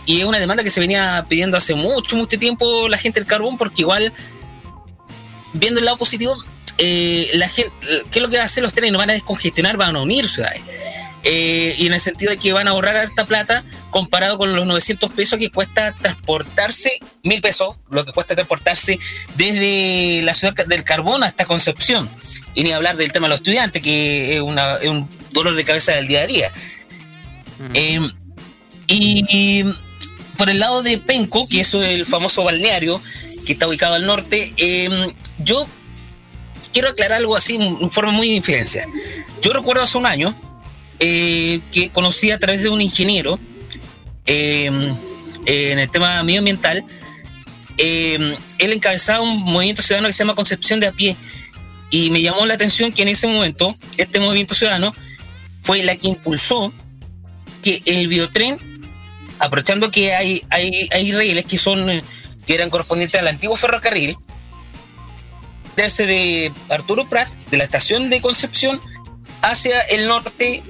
y es una demanda que se venía pidiendo hace mucho, mucho tiempo la gente del carbón, porque igual, viendo el lado positivo, eh, la gente, ¿qué es lo que va a hacer los trenes? No van a descongestionar, van a unir ciudades. eh, y en el sentido de que van a ahorrar harta plata comparado con los 900 pesos que cuesta transportarse, mil pesos, lo que cuesta transportarse desde la ciudad del carbón hasta Concepción. Y ni hablar del tema de los estudiantes, que es, un dolor de cabeza del día a día. Eh, y, por el lado de Penco, que es el famoso balneario que está ubicado al norte, eh, yo quiero aclarar algo así en forma muy de. Yo recuerdo hace un año eh, que conocí a través de un ingeniero en el tema medioambiental. él encabezaba un movimiento ciudadano que se llama Concepción de a pie. Y me llamó la atención que en ese momento este movimiento ciudadano fue la que impulsó que el biotren, aprovechando que hay, hay, hay rieles que son que eran correspondientes al antiguo ferrocarril, desde de Arturo Prat, de la estación de Concepción, hacia el norte,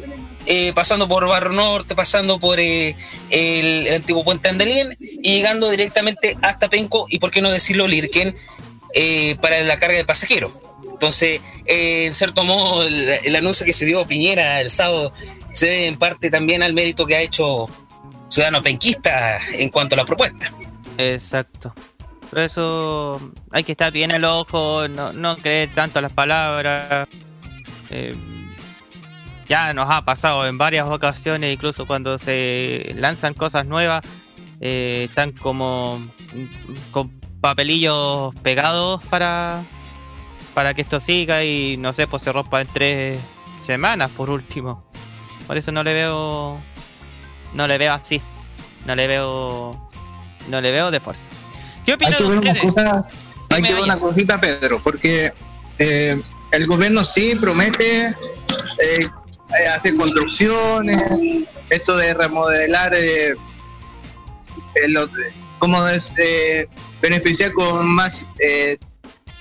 eh, pasando por Barro Norte, pasando por eh, el, antiguo puente Andelien y llegando directamente hasta Penco y, por qué no decirlo, Lirken, eh, para la carga de pasajeros. Entonces, en cierto modo, el, el, anuncio que se dio Piñera el sábado se debe en parte también al mérito que ha hecho Ciudadano Penquista en cuanto a la propuesta. Exacto. Por eso hay que estar bien al ojo, no, no creer tanto las palabras. Eh, ya nos ha pasado en varias ocasiones, incluso cuando se lanzan cosas nuevas, eh, están como con papelillos pegados para, para que esto siga y no sé, pues se rompa en tres semanas por último. Por eso no le veo. No le veo así. No le veo. No le veo de fuerza. ¿Qué opinan hay que ver hay que ver una cosita, Pedro, porque eh, el gobierno sí promete eh, hacer construcciones, esto de remodelar, eh, cómo es eh, beneficiar con más eh,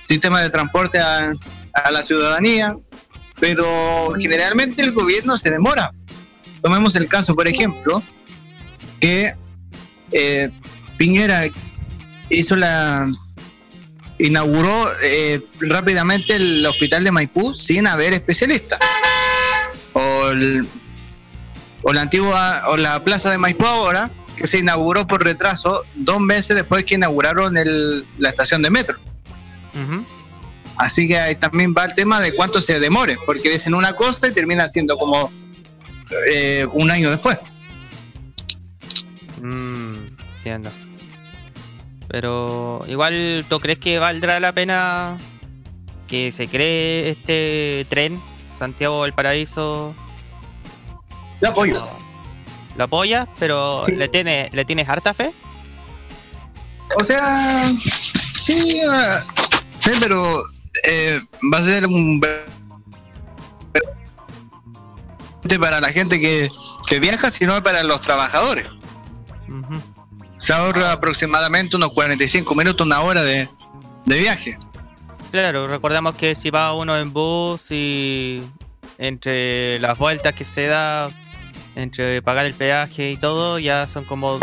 sistemas de transporte a, a la ciudadanía, pero generalmente el gobierno se demora. Tomemos el caso, por ejemplo, que eh, Piñera hizo la inauguró eh, rápidamente el hospital de Maipú sin haber especialistas o, o la antigua o la plaza de Maipú ahora que se inauguró por retraso dos meses después que inauguraron el, la estación de metro. Así que ahí también va el tema de cuánto se demore porque dicen una cosa y termina siendo como eh, un año después mm, entiendo pero igual, ¿tú crees que valdrá la pena que se cree este tren Santiago del Paraíso? Lo apoyo. ¿Lo apoyas? Pero ¿le, tiene, ¿le tienes harta fe? O sea, sí, uh, sí pero eh, va a ser un para la gente que, que viaja, sino para los trabajadores. Se ahorra aproximadamente unos 45 minutos, una hora de, viaje. Claro, recordamos que si va uno en bus y entre las vueltas que se da, entre pagar el peaje y todo, ya son como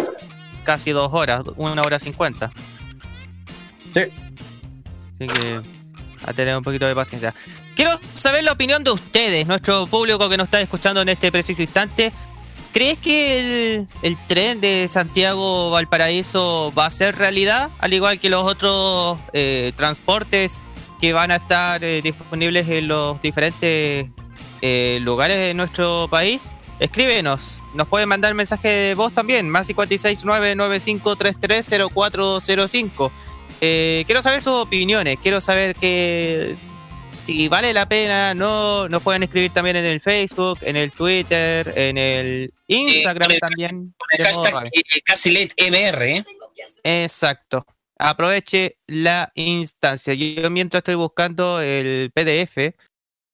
casi dos horas, una hora cincuenta. Sí. Así que a tener un poquito de paciencia. Quiero saber la opinión de ustedes, nuestro público que nos está escuchando en este preciso instante. ¿Crees que el, tren de Santiago Valparaíso va a ser realidad, al igual que los otros eh, transportes que van a estar eh, disponibles en los diferentes eh, lugares de nuestro país? Escríbenos, nos pueden mandar mensaje de voz también, más 56995330405. Eh, quiero saber sus opiniones, quiero saber que si vale la pena, no nos pueden escribir también en el Facebook, en el Twitter, en el Instagram también. Con el hashtag MR. ¿eh? Exacto. Aproveche la instancia. Yo mientras estoy buscando el PDF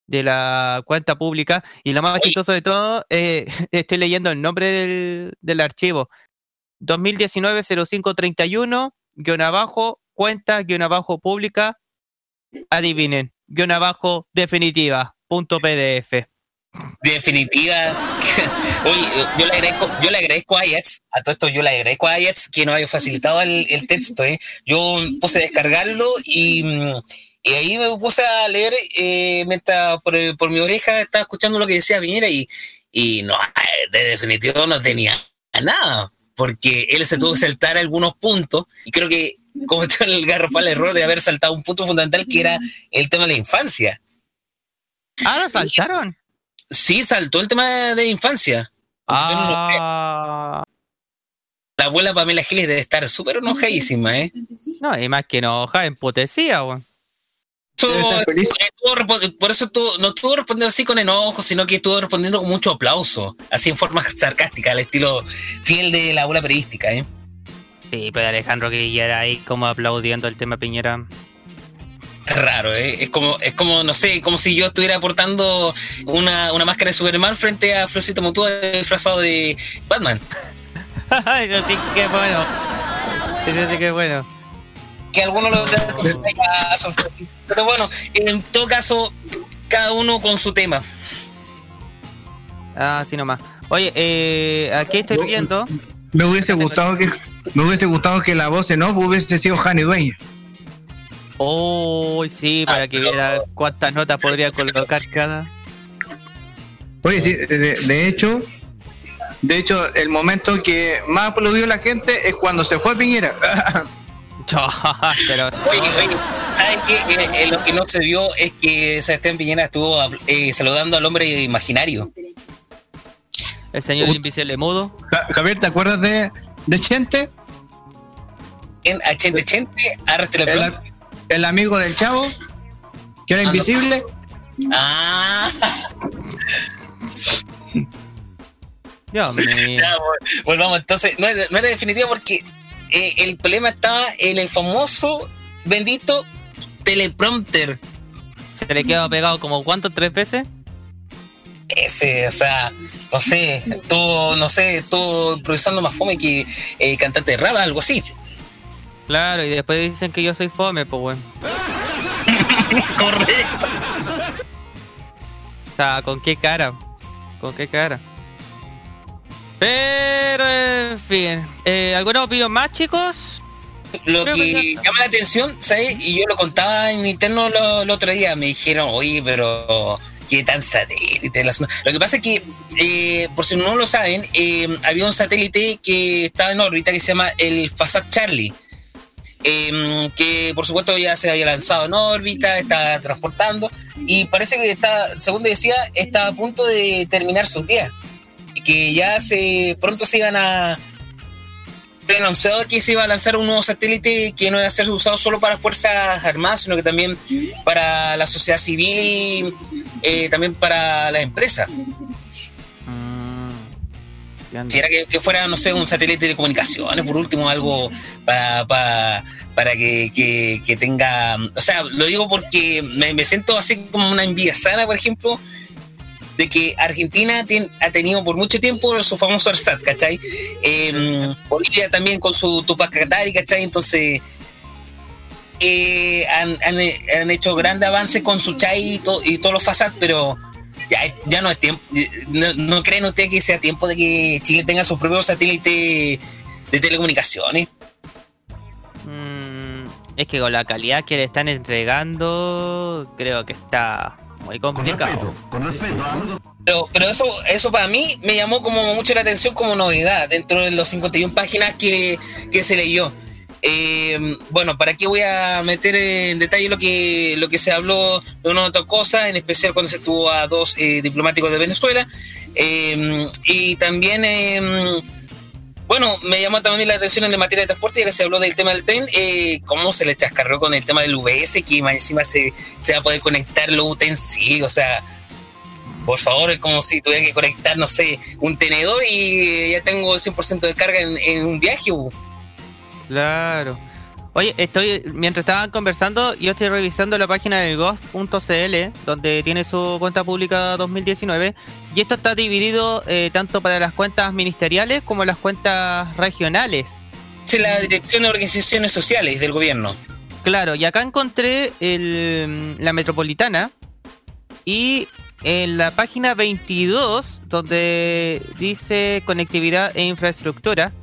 de la cuenta pública y lo más chistoso de todo, eh, estoy leyendo el nombre del, del archivo. 2019-0531, guion abajo, cuenta, guion abajo pública. Adivinen, guion abajo definitiva punto pdf. Definitiva. Oye, yo le agradezco, yo le agradezco a Ajax, a todo esto yo le agradezco a Ajax que nos haya facilitado el, texto. ¿eh? Yo puse a descargarlo y, y, ahí me puse a leer eh, mientras por, por, mi oreja estaba escuchando lo que decía Viñera y, y no, de definitivo no tenía nada, porque él se tuvo que saltar algunos puntos y creo que cometió el garrafal error de haber saltado un punto fundamental que era el tema de la infancia. Ah, lo saltaron. Sí, saltó el tema de, infancia. Ah. La abuela Pamela Giles debe estar súper enojadísima, ¿eh? No, y más que enoja, emputecía, weón. por eso no estuvo respondiendo así con enojo, sino que estuvo respondiendo con mucho aplauso, así en forma sarcástica, al estilo fiel de la abuela periodística, ¿eh? Sí, pero Alejandro que ya era ahí como aplaudiendo el tema Piñera. Es raro, ¿eh? Es como, es como, no sé, como si yo estuviera aportando una, una máscara de Superman frente a Florcito Mutua disfrazado de Batman. Eso sí que bueno. Eso sí que bueno. Que algunos lo caso. Pero bueno, en todo caso, cada uno con su tema. Ah, sí nomás. Oye, eh, aquí estoy viendo. Me hubiese gustado que me hubiese gustado que la voz en off hubiese sido Jani Dueña. Oh, sí, para que viera cuántas notas podría colocar cada. Oye, sí, de hecho, de hecho, el momento que más aplaudió la gente es cuando se fue Piñera. Pero... Oye, oye, ¿sabes qué? Eh, eh, lo que no se vio es que Sebastián Piñera estuvo eh, saludando al hombre imaginario. El señor invisible mudo. Javier, ¿te acuerdas de, de Chente? En, a Chente Chente, el, el amigo del chavo, que era ah, invisible. Ah. Ya, volvamos, entonces, no, era definitivo porque eh, el problema estaba en el famoso bendito teleprompter. ¿Se le quedó pegado como cuánto? ¿Tres veces? Ese, o sea, no sé, todo, no sé, todo improvisando más fome que eh, cantante de rap, algo así. Claro, y después dicen que yo soy fome, pues bueno. Correcto. O sea, ¿con qué cara? ¿Con qué cara? Pero, en fin. Eh, ¿Alguna opinión más, chicos? Lo que, llama la atención, ¿sabes? Y yo lo contaba en interno el otro día. Me dijeron, oye, pero qué tan satélite. Lo que pasa es que, eh, por si no lo saben, eh, había un satélite que estaba en órbita que se llama el Fasat Charlie. Em, que por supuesto ya se había lanzado en órbita, está transportando y parece que está, según decía, está a punto de terminar su día que ya se pronto se iban a anunciado que se iba a lanzar un nuevo satélite que no iba a ser usado solo para Fuerzas Armadas, sino que también para la sociedad civil y eh, también para las empresas. Mm, si era que, fuera, no sé, un satélite de comunicaciones, por último, algo para, para, que, que, tenga... O sea, lo digo porque me, me siento así como una envidia sana, por ejemplo, de que Argentina ha tenido por mucho tiempo su famoso ARSAT, ¿cachai? Em, Bolivia también con su Tupac Katari, ¿cachai? Entonces, eh, han, hecho grandes avances con su Chai y, todos los FASAT, pero ya, no es tiempo. No, creen ustedes que sea tiempo de que Chile tenga su propio satélite de telecomunicaciones? Mm, es que con la calidad que le están entregando, creo que está muy complicado. Pero, pero eso, eso para mí me llamó como mucho la atención como novedad dentro de los 51 páginas que, se leyó. Eh, bueno, ¿para qué voy a meter en detalle lo que, lo que se habló de una otra cosa, en especial cuando se estuvo a dos eh, diplomáticos de Venezuela? Eh, y también bueno, me llamó también la atención en la materia de transporte, ya que se habló del tema del tren, eh, cómo se le chascarró con el tema del VS, que más encima se, se va a poder conectar lo sí, o sea, por favor, es como si tuviera que conectar, no sé, un tenedor y ya tengo 100% de carga en, un viaje. Claro. Oye, estoy mientras estaban conversando, yo estoy revisando la página del gov.cl, donde tiene su cuenta pública 2019, y esto está dividido eh, tanto para las cuentas ministeriales como las cuentas regionales. Es la Dirección de Organizaciones Sociales del Gobierno. Claro, y acá encontré el, la metropolitana y en la página 22, donde dice conectividad e infraestructura,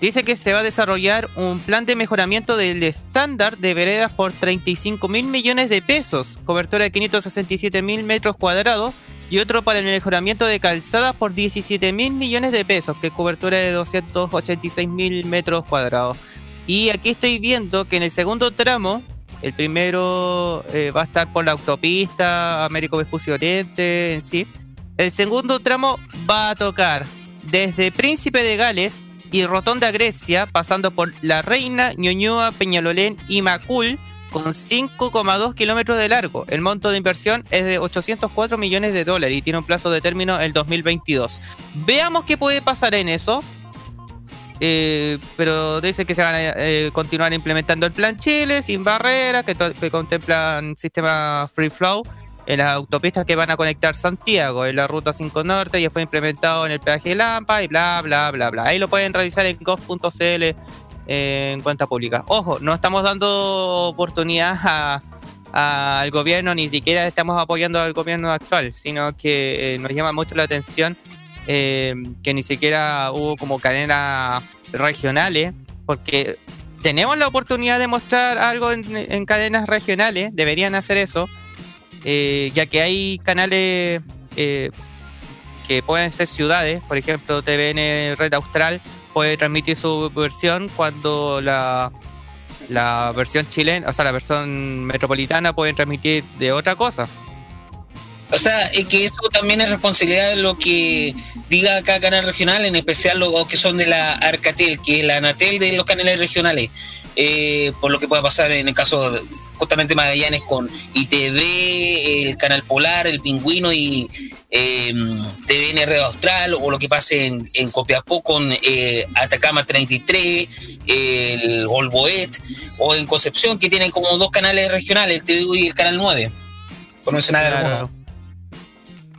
dice que se va a desarrollar un plan de mejoramiento del estándar de veredas por 35 mil millones de pesos, cobertura de 567 mil metros cuadrados y otro para el mejoramiento de calzadas por 17 mil millones de pesos, que es cobertura de 286 mil metros cuadrados. Y aquí estoy viendo que en el segundo tramo, el primero eh, va a estar por la autopista Américo Vespucio Oriente en sí. El segundo tramo va a tocar desde Príncipe de Gales y Rotonda Grecia, pasando por La Reina, Ñuñoa, Peñalolén y Macul, con 5,2 kilómetros de largo. El monto de inversión es de 804 millones de dólares y tiene un plazo de término el 2022. Veamos qué puede pasar en eso. Eh, pero dice que se van a eh, continuar implementando el plan Chile sin barreras, que, contemplan sistema free flow en las autopistas que van a conectar Santiago en la ruta 5 Norte ya fue implementado en el peaje Lampa y bla bla bla bla. Ahí lo pueden revisar en gov.cl en cuenta pública. Ojo, no estamos dando oportunidad al gobierno, ni siquiera estamos apoyando al gobierno actual, sino que eh, nos llama mucho la atención eh, que ni siquiera hubo como cadenas regionales, porque tenemos la oportunidad de mostrar algo en, cadenas regionales, deberían hacer eso, eh, ya que hay canales que pueden ser ciudades, por ejemplo TVN Red Austral, puede transmitir su versión cuando la, la versión chilena, o sea, la versión metropolitana puede transmitir de otra cosa. O sea, es que eso también es responsabilidad de lo que diga cada canal regional, en especial los que son de la Arcatel, que es la Anatel de los canales regionales. Eh, por lo que pueda pasar en el caso de, justamente Magallanes con ITV, el Canal Polar, el Pingüino y eh, TVN Red Austral, o lo que pase en, en Copiapó con eh, Atacama 33, el Golboet, o en Concepción, que tienen como dos canales regionales, el TV y el Canal 9, por mencionar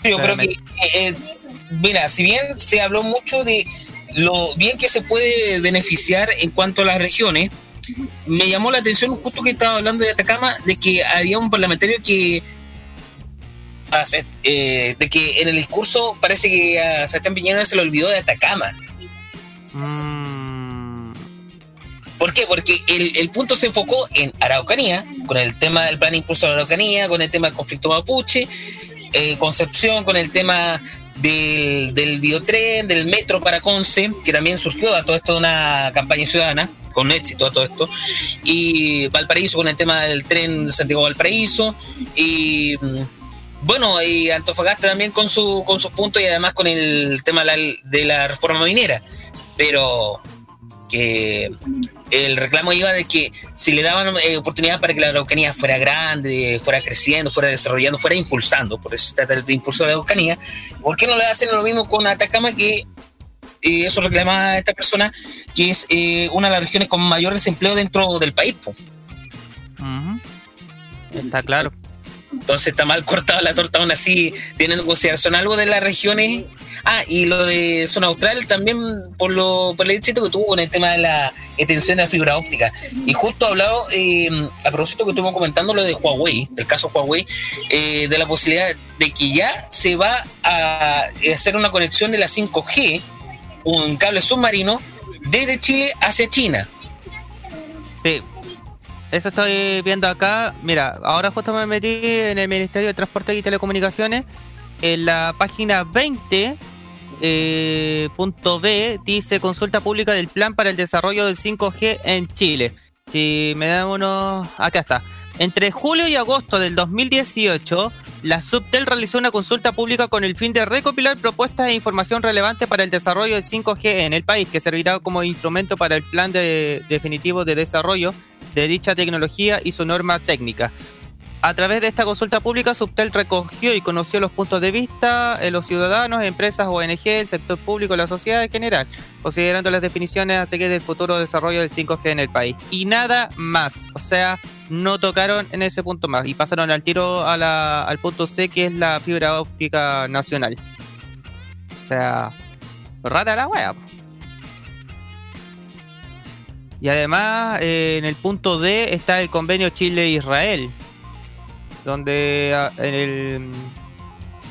Yo creo que, eh, mira, si bien se habló mucho de lo bien que se puede beneficiar en cuanto a las regiones, me llamó la atención justo que estaba hablando de Atacama, de que había un parlamentario que eh, de que en el discurso parece que a Sebastián Piñera se le olvidó de Atacama. Mm. ¿Por qué? Porque el, punto se enfocó en Araucanía, con el tema del plan impulso de Araucanía, con el tema del conflicto mapuche, eh, Concepción, con el tema del, del biotren, del metro para Conce, que también surgió a todo esto de una campaña ciudadana con éxito a todo esto. Y Valparaíso con el tema del tren de Santiago Valparaíso. Y mm, bueno, y Antofagasta también con su con sus puntos y además con el tema de la reforma minera. Pero que el reclamo iba de que si le daban eh, oportunidad para que la Araucanía fuera grande, fuera creciendo, fuera desarrollando, fuera impulsando, por eso se trata del impulso de la Araucanía, ¿por qué no le hacen lo mismo con Atacama que eh, eso reclama esta persona, que es eh, una de las regiones con mayor desempleo dentro del país. Está claro. Entonces está mal cortada la torta aún así, teniendo en consideración algo de las regiones. Ah, y lo de zona austral también por lo por el éxito que tuvo con el tema de la extensión de la fibra óptica. Y justo hablado, eh, a propósito que estuvimos comentando lo de Huawei, del caso Huawei, de la posibilidad de que ya se va a hacer una conexión de la 5G un cable submarino desde Chile hacia China. Sí, eso estoy viendo acá. Mira, ahora justo me metí en el Ministerio de Transporte y Telecomunicaciones. En la página 20 eh, punto B dice consulta pública del plan para el desarrollo del 5G en Chile. Si me dan uno, acá está. Entre julio y agosto del 2018, la Subtel realizó una consulta pública con el fin de recopilar propuestas e información relevante para el desarrollo del 5G en el país, que servirá como instrumento para el plan definitivo de desarrollo de dicha tecnología y su norma técnica. A través de esta consulta pública, Subtel recogió y conoció los puntos de vista de los ciudadanos, empresas, ONG, el sector público la sociedad en general, considerando las definiciones a seguir del futuro desarrollo del 5G en el país. Y nada más. O sea, no tocaron en ese punto más y pasaron al tiro al punto C, que es la fibra óptica nacional. O sea, rara la wea. Y además, eh, en el punto D está el convenio Chile-Israel donde ah, en el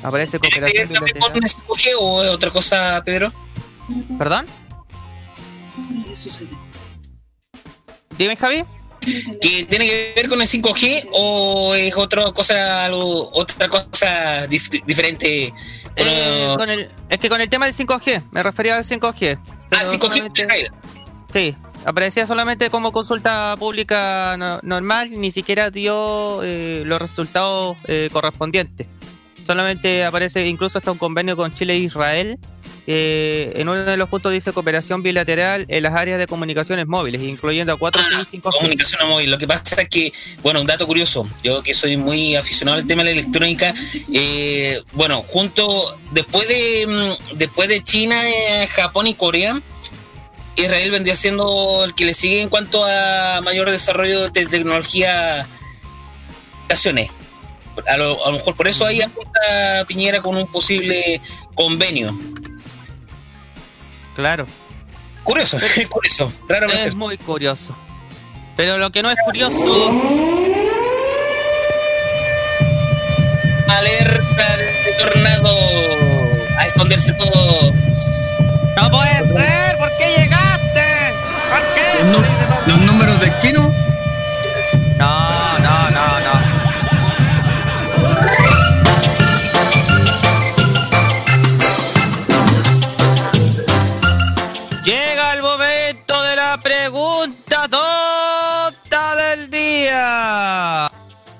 aparece cooperación o otra cosa, Pedro? ¿Perdón? Dime, Javi. que tiene que ver con el 5G o es otra cosa, algo, otra cosa diferente. Eh, con el, es que con el tema del 5G, me refería al 5G. Ah, 5G. Sí, aparecía solamente como consulta pública normal, ni siquiera dio eh, los resultados eh, correspondientes. Solamente aparece incluso hasta un convenio con Chile e Israel en uno de los puntos dice cooperación bilateral en las áreas de comunicaciones móviles, incluyendo a 4 ah, y 5 Comunicación móvil. Lo que pasa es que, bueno, un dato curioso, yo que soy muy aficionado al tema de la electrónica, eh, bueno, junto, después de, mm, después de China, eh, Japón y Corea, Israel vendría siendo el que le sigue en cuanto a mayor desarrollo de tecnología a lo, a lo mejor por eso ahí apunta Piñera con un posible convenio. Claro. Curioso, es curioso. Raro es muy curioso. Pero lo que no es curioso. Alerta de tornado. A esconderse todo. ¡No puede ser! ¿Por qué? ¿Los, números de Kino? No, no, no, no. pregunta tonta del día.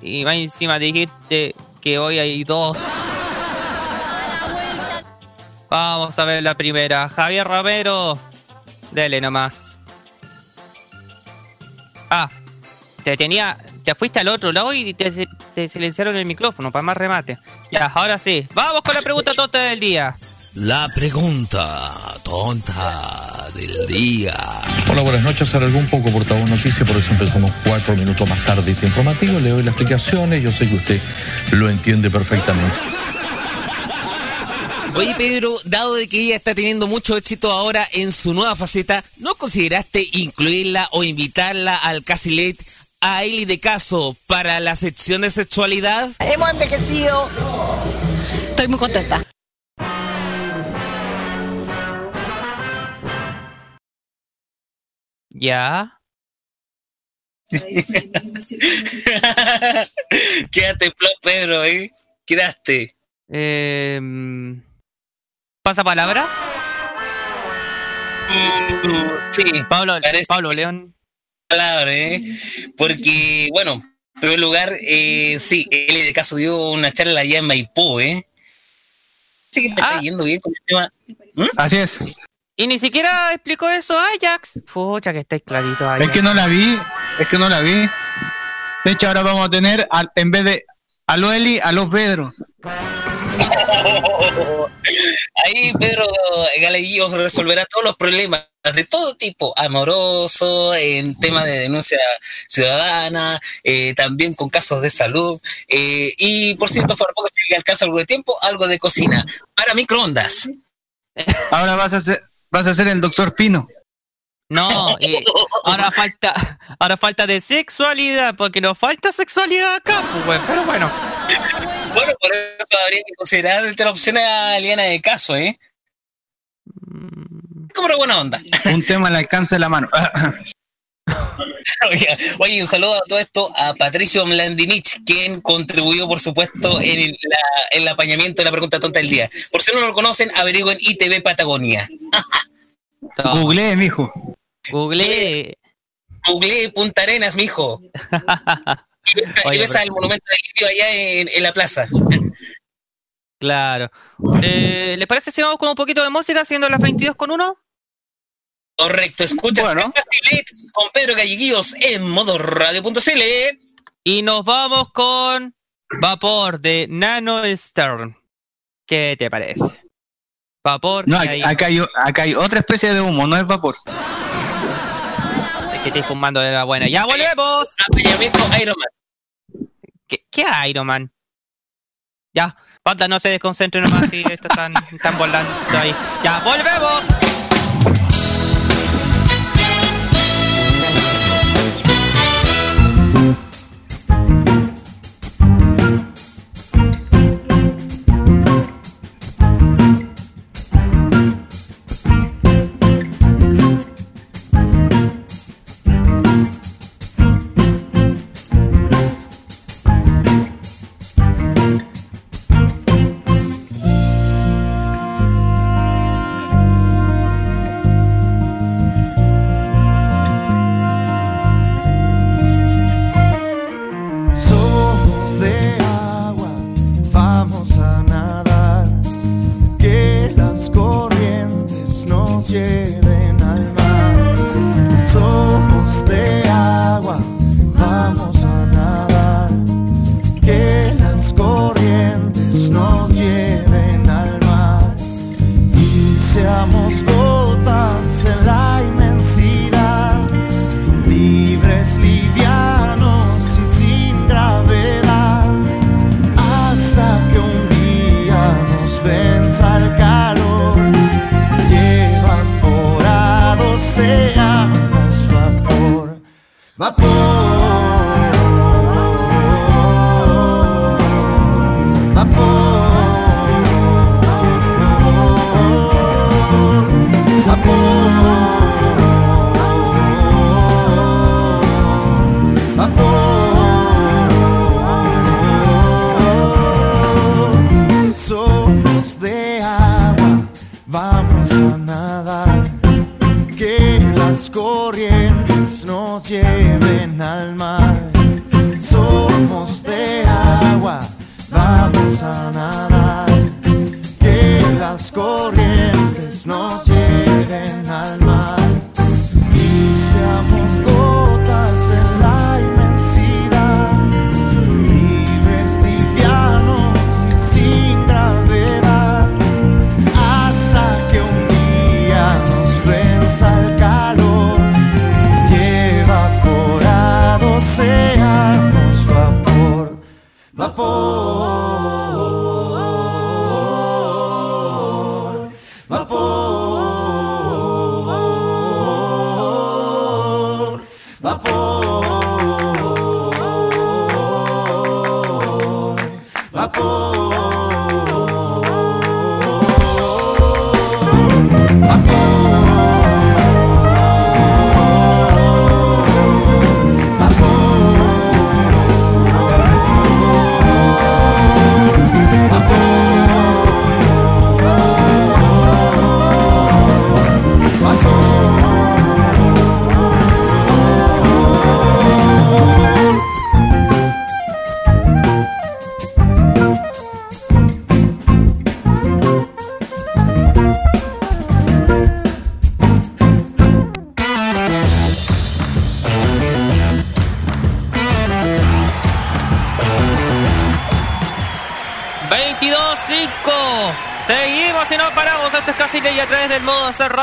Y más encima dijiste que hoy hay dos. Vamos a ver la primera. Javier Romero. Dele nomás. Ah, te tenía. Te fuiste al otro lado y te, te silenciaron el micrófono para más remate. Ya, ahora sí. Vamos con la pregunta tonta del día. La pregunta tonta del día. Hola, buenas noches. Alargó un poco portavoz noticia, por eso empezamos cuatro minutos más tarde este informativo. Le doy las explicaciones. Yo sé que usted lo entiende perfectamente. Oye Pedro, dado de que ella está teniendo mucho éxito ahora en su nueva faceta, ¿no consideraste incluirla o invitarla al Casi Late a Eli de Caso para la sección de sexualidad? Hemos envejecido. Estoy muy contenta. Ya. Quédate, Pedro, ¿eh? Quedaste. Eh, ¿Pasa palabra? sí, Pablo, Pablo León. Palabra, ¿eh? Porque, bueno, en primer lugar, eh, sí, él de caso dio una charla allá en Maipú, ¿eh? Sí que me está ah. yendo bien con el tema. ¿Mm? Así es. Y ni siquiera explicó eso Ajax. Pucha, que estáis clarito Es que no la vi, es que no la vi. De hecho, ahora vamos a tener, en vez de a lo Eli, a los Pedro. Ahí Pedro Galeguillo resolverá todos los problemas de todo tipo, amoroso, en tema de denuncia ciudadana, eh, también con casos de salud, eh, y por cierto, por poco si alcanza algo de tiempo, algo de cocina, para microondas. Ahora vas a hacer, vas a ser el doctor Pino. No, ahora falta, ahora falta de sexualidad, porque nos falta sexualidad acá, pues, pero bueno. Bueno, por eso habría que considerar la opción a Liana de caso, ¿eh? Mm. Como una buena onda. Un tema al alcance de la mano. Oye, un saludo a todo esto a Patricio Mlandinich, quien contribuyó, por supuesto, en el, el apañamiento de la pregunta tonta del día. Por si no lo conocen, averigüen ITV Patagonia. Google, mijo. Google. Google Punta Arenas, mijo. y ves al monumento de allá en, la plaza. Claro. Eh, ¿Les parece si vamos con un poquito de música, siendo las 22 con 1? Correcto, escucha bueno. con Pedro Galleguillos en modo radio.cl. Y nos vamos con Vapor de Nano Stern. ¿Qué te parece? Vapor. No, acá hay, acá hay otra especie de humo, no es vapor. Que estoy fumando de la buena. ¡Ya volvemos! Iron Man. ¿Qué, qué Iron Man? Ya, falta no se desconcentren nomás si están, están volando ahí. ¡Ya volvemos! amor, amor.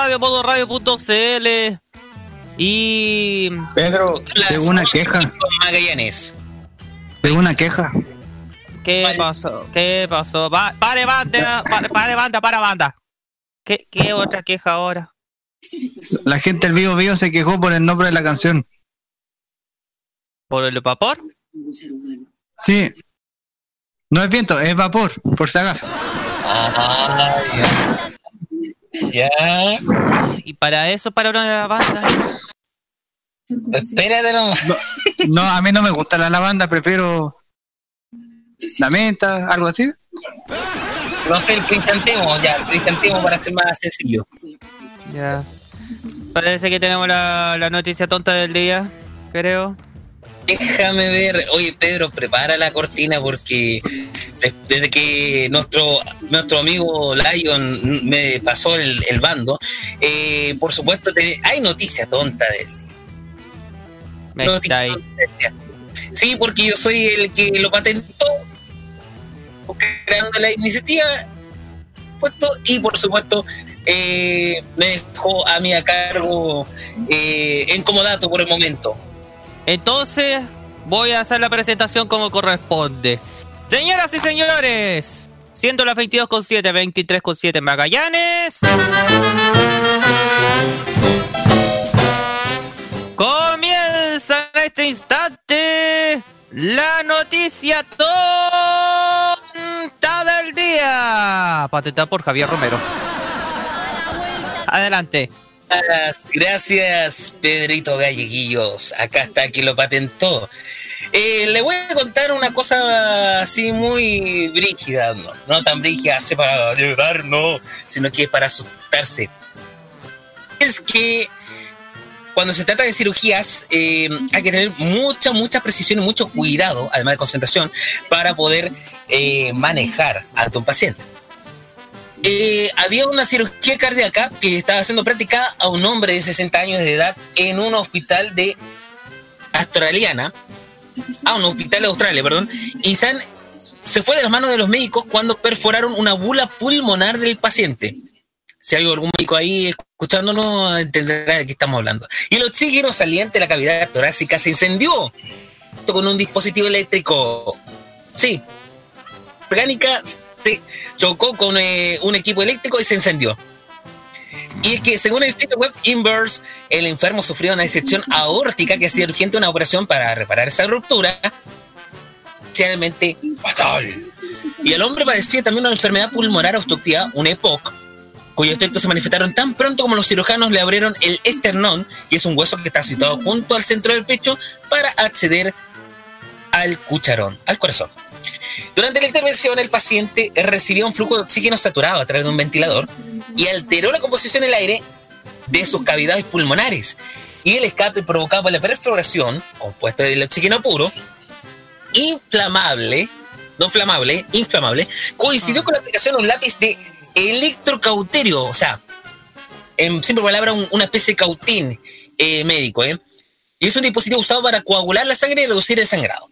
Radio. Y. Pedro, tengo una queja. Magallanes. Tengo una queja. ¿Qué pasó? ¿Qué pasó? Va, pare banda, pare, pare banda, para banda. ¿Qué, ¿Qué otra queja ahora? La gente del Vivo Vivo se quejó por el nombre de la canción. ¿Por el vapor? Sí. No es viento, es vapor, por si acaso. Ah, ya. Y para eso pararon la banda. Espérate nomás. No, a mí no me gusta la lavanda, prefiero la menta, algo así. No sé, el cristantemo, ya, el cristantemo para ser más sencillo. Ya. Parece que tenemos la, la noticia tonta del día, creo. Déjame ver. Oye, Pedro, prepara la cortina porque desde que nuestro nuestro amigo Lion me pasó el, el bando, eh, por supuesto, te- hay noticia tonta del Me Noticia está ahí. tonta. Sí, porque yo soy el que lo patentó, creando la iniciativa, puesto, y por supuesto, eh, me dejó a mí a cargo eh, en comodato por el momento. Entonces, voy a hacer la presentación como corresponde. Señoras y señores, siendo las 22.7, 23.7 en Magallanes. Comienza en este instante la noticia tonta del día. Patentada por Javier Romero. Adelante. Gracias, Pedrito Galleguillos. Acá está quien lo patentó. Eh, le voy a contar una cosa así muy brígida, no, tan brígida, así para llorar, no, sino que para asustarse. Es que cuando se trata de cirugías eh, hay que tener mucha, mucha precisión y mucho cuidado, además de concentración, para poder eh, manejar ante un paciente. Eh, había una cirugía cardíaca que estaba siendo practicada a un hombre de 60 años de edad en un hospital de australiana, a un hospital de Australia, perdón, y se fue de las manos de los médicos cuando perforaron una bula pulmonar del paciente. Si hay algún médico ahí escuchándonos, entenderá de qué estamos hablando. Y el oxígeno saliente de la cavidad torácica se incendió con un dispositivo eléctrico. Sí, orgánica se chocó con eh, un equipo eléctrico y se encendió. Y es que según el sitio web Inverse, el enfermo sufrió una disección aórtica que hacía urgente una operación para reparar esa ruptura. Especialmente fatal. Y el hombre padecía también una enfermedad pulmonar obstructiva, un EPOC, cuyos efectos se manifestaron tan pronto como los cirujanos le abrieron el esternón, que es un hueso que está situado junto al centro del pecho, para acceder al cucharón, al corazón. Durante la intervención, el paciente recibió un flujo de oxígeno saturado a través de un ventilador y alteró la composición del aire de sus cavidades pulmonares. Y el escape provocado por la perforación, compuesto del oxígeno puro, inflamable, no flamable, inflamable, coincidió con la aplicación de un lápiz de electrocauterio, o sea, en simple palabra, un- una especie de cautín eh, médico, ¿eh? Y es un dispositivo usado para coagular la sangre y reducir el sangrado.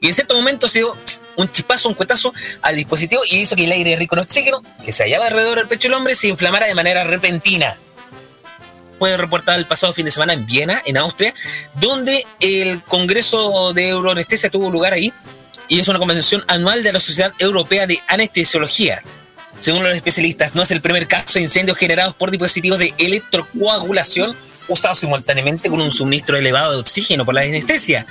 Y en cierto momento se dio un chispazo, un cuetazo al dispositivo y hizo que el aire rico en oxígeno, que se hallaba alrededor del pecho del hombre, se inflamara de manera repentina. Fue reportado el pasado fin de semana en Viena, en Austria, donde el Congreso de Euroanestesia tuvo lugar ahí y es una convención anual de la Sociedad Europea de Anestesiología. Según los especialistas, no es el primer caso de incendios generados por dispositivos de electrocoagulación usados simultáneamente con un suministro elevado de oxígeno por la anestesia.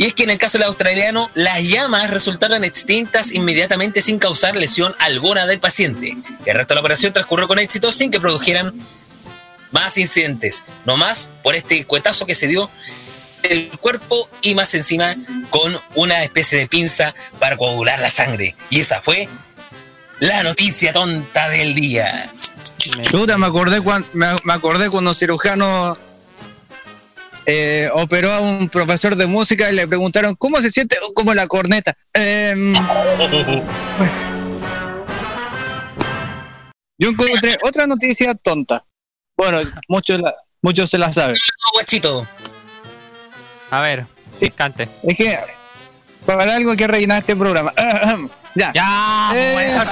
Y es que en el caso del australiano, las llamas resultaron extintas inmediatamente sin causar lesión alguna del paciente. El resto de la operación transcurrió con éxito sin que produjeran más incidentes. No más por este cuetazo que se dio el cuerpo y más encima con una especie de pinza para coagular la sangre. Y esa fue la noticia tonta del día. Chuta, me acordé cuando, me, acordé cuando cirujano eh, operó a un profesor de música y le preguntaron cómo se siente "Oh, como la corneta. Em, yo encontré otra noticia tonta. Bueno, muchos la- muchos se la saben. Guachito. A ver, Sí. cante. Es que para algo hay que rellenar este programa. ya. Ya, Eh, bueno.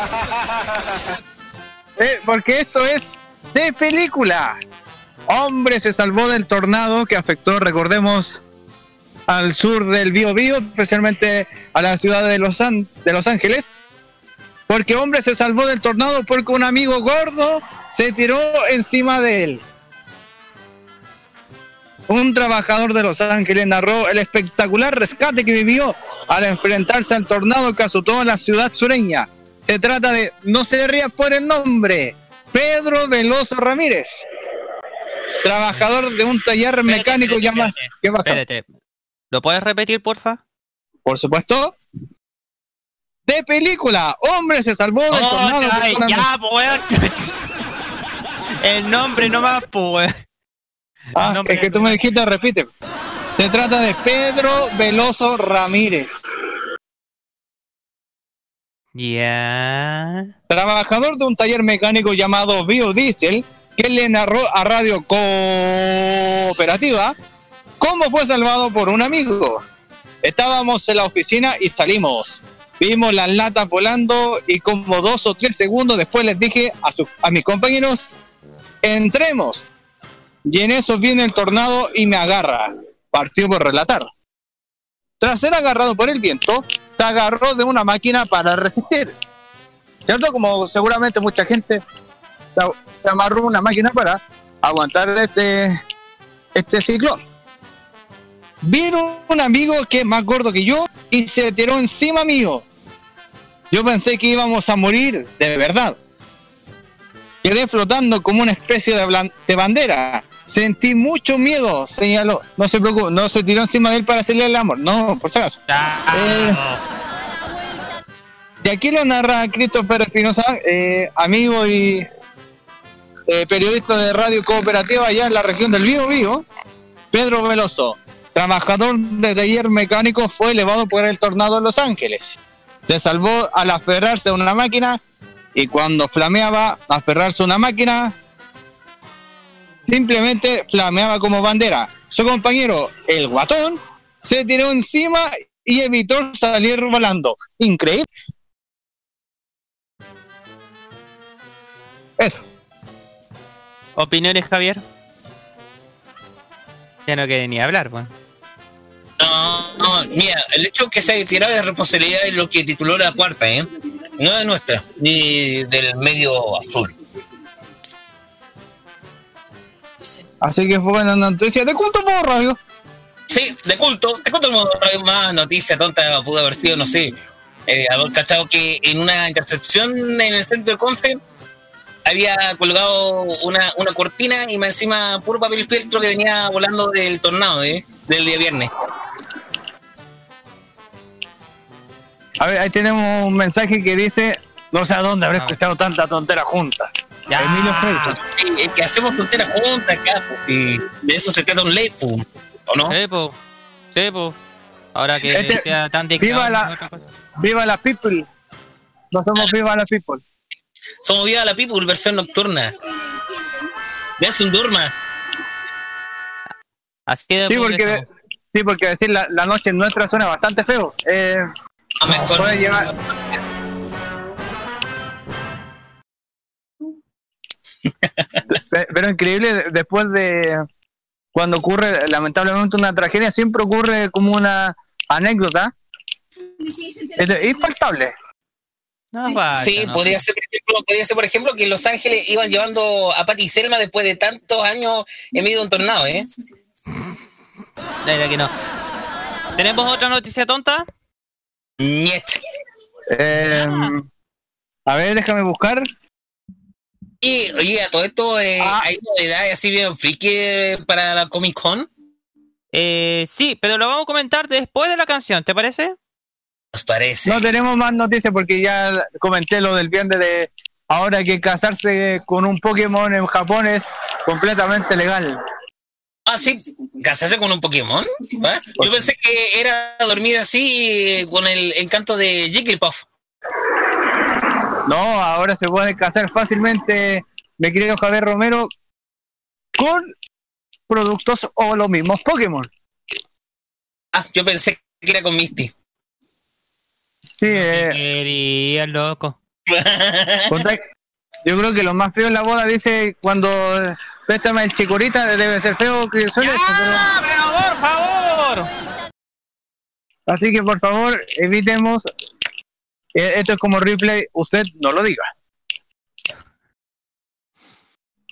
Eh, porque esto es de película. Hombre se salvó del tornado que afectó, recordemos, al sur del Bío Bío, especialmente a la ciudad de Los, An- de Los Ángeles. Porque hombre se salvó del tornado porque un amigo gordo se tiró encima de él. Un trabajador de Los Ángeles narró el espectacular rescate que vivió al enfrentarse al tornado que azotó la ciudad sureña. Se trata de, no se ría por el nombre, Pedro Veloso Ramírez, trabajador de un taller mecánico espérate, llamado... espérate. ¿Qué pasó? Espérate. ¿Lo puedes repetir, porfa? Por supuesto. De película, hombre se salvó del Oh, tornado. porque una- ya, pues, weón. El nombre nomás, pues. Ah, nombre es que tú me dijiste, repite. Se trata de Pedro Veloso Ramírez, Ya. trabajador de un taller mecánico llamado Biodiesel, que le narró a Radio Cooperativa cómo fue salvado por un amigo. Estábamos en la oficina y salimos. Vimos las latas volando y como dos o tres segundos después les dije a, mis compañeros, entremos. Y en eso viene el tornado y me agarra. Partió por relatar. Tras ser agarrado por el viento, se agarró de una máquina para resistir. ¿Cierto? Como seguramente mucha gente amarró una máquina para aguantar este, este ciclón. Vino un amigo que es más gordo que yo y se tiró encima mío. Yo pensé que íbamos a morir de verdad. Quedé flotando como una especie de, bandera. Sentí mucho miedo, señaló. No se preocupe, no se tiró encima de él para hacerle el amor. No, por si acaso. Eh, y aquí lo narra Christopher Espinosa, eh, amigo y eh, periodista de Radio Cooperativa allá en la región del Bío Bío. Pedro Veloso, trabajador de taller mecánico, fue elevado por el tornado en Los Ángeles. Se salvó al aferrarse a una máquina y cuando flameaba aferrarse a una máquina, simplemente flameaba como bandera. Su compañero, el guatón, se tiró encima y evitó salir volando. Increíble. Eso. ¿Opiniones, Javier? Ya no quiere ni hablar, weón. No, no, mira, el hecho que se haya tirado de responsabilidad es lo que tituló la cuarta, ¿eh? No es nuestra, ni del medio azul. Así que fue buena noticia de culto por radio. Sí, de culto, de culto no hay más noticia tonta, pudo haber sido, no sé, eh, haber cachado que en una intersección en el centro de Conce había colgado una, una cortina y más encima puro papel filtro que venía volando del tornado, ¿eh? Del día viernes. A ver, ahí tenemos un mensaje que dice, no sé a dónde habré escuchado tanta tontera junta. Ya. Emilio. Sí, es que hacemos tonteras juntas acá, pues, y de eso se trata un ley, pues, ¿o no? Sí, po. Sí, po. Ahora que Este- sea tan viva la-. Viva la people. No somos viva la people. Somos Viva la People, versión nocturna. Es un durma. Así de Sí, porque, sí, porque decir la, la noche en nuestra zona es bastante feo. Eh, A mejor. puede llevar. Pe- Pero increíble, de- después de cuando ocurre lamentablemente una tragedia, siempre ocurre como una anécdota Es infaltable. No sí, no podría ser, por ejemplo, podría ser, por ejemplo, que en Los Ángeles iban llevando a Patty y Selma después de tantos años en medio de un tornado, ¿eh? Que no. ¿Tenemos otra noticia tonta? Niet. Eh, a ver, déjame buscar. Y, oye, a todo esto, eh, Ah. ¿hay novedades así bien friki eh, para la Comic Con? Eh, sí, pero lo vamos a comentar después de la canción, ¿te parece? ¿Os parece? No tenemos más noticias porque ya comenté lo del viernes de ahora que casarse con un Pokémon en Japón es completamente legal. Ah, sí, casarse con un Pokémon. Yo pensé que era dormir así eh, con el encanto de Jigglypuff. No, ahora se puede casar fácilmente, mi querido Javier Romero, con productos o los mismos Pokémon. Ah, yo pensé que era con Misty. Sí, eh, Quería, loco. yo creo que lo más feo en la boda dice cuando eh, préstame el chicorita, debe ser feo que pero- ¡Ah, pero por favor! Así que por favor, evitemos. eh, Esto es como replay, usted no lo diga.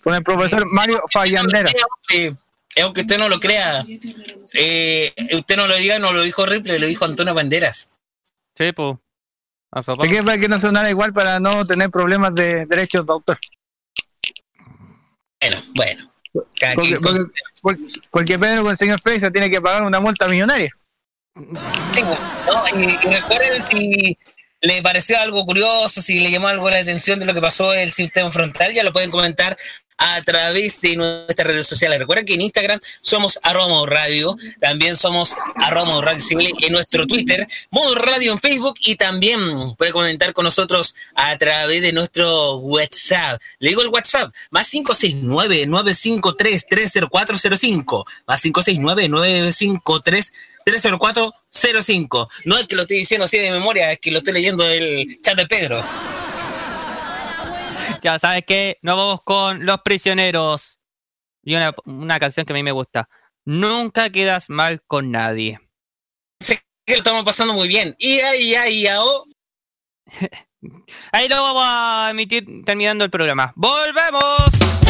Con el profesor Mario Fallandera. Eh, aunque usted no lo crea, eh, usted no lo diga, no lo dijo Ripley, lo dijo Antonio Banderas. Sí, pues. ¿De qué para que no sonara igual para no tener problemas de derechos de autor? Bueno, bueno. Porque, porque- porque- porque Pedro con el señor Freisa tiene que pagar una multa millonaria. Sí, ¿no? y, y recuerden si le pareció algo curioso, si le llamó algo la atención de lo que pasó en el sistema frontal, ya lo pueden comentar a través de nuestras redes sociales. Recuerden que en Instagram somos arroba radio, también somos arroba radio civil en nuestro Twitter, modo radio en Facebook y también puede comentar con nosotros a través de nuestro WhatsApp. Le digo el WhatsApp, más 569-953-30405, más 569-953-30405. No es que lo estoy diciendo así de memoria, es que lo estoy leyendo del chat de Pedro. Ya sabes que nos vamos con Los Prisioneros. Y una, una canción que a mí me gusta. Nunca quedas mal con nadie. Sé que lo estamos pasando muy bien. Y ahí, ahí, ahí, Ahí lo vamos a emitir terminando el programa. ¡Volvemos!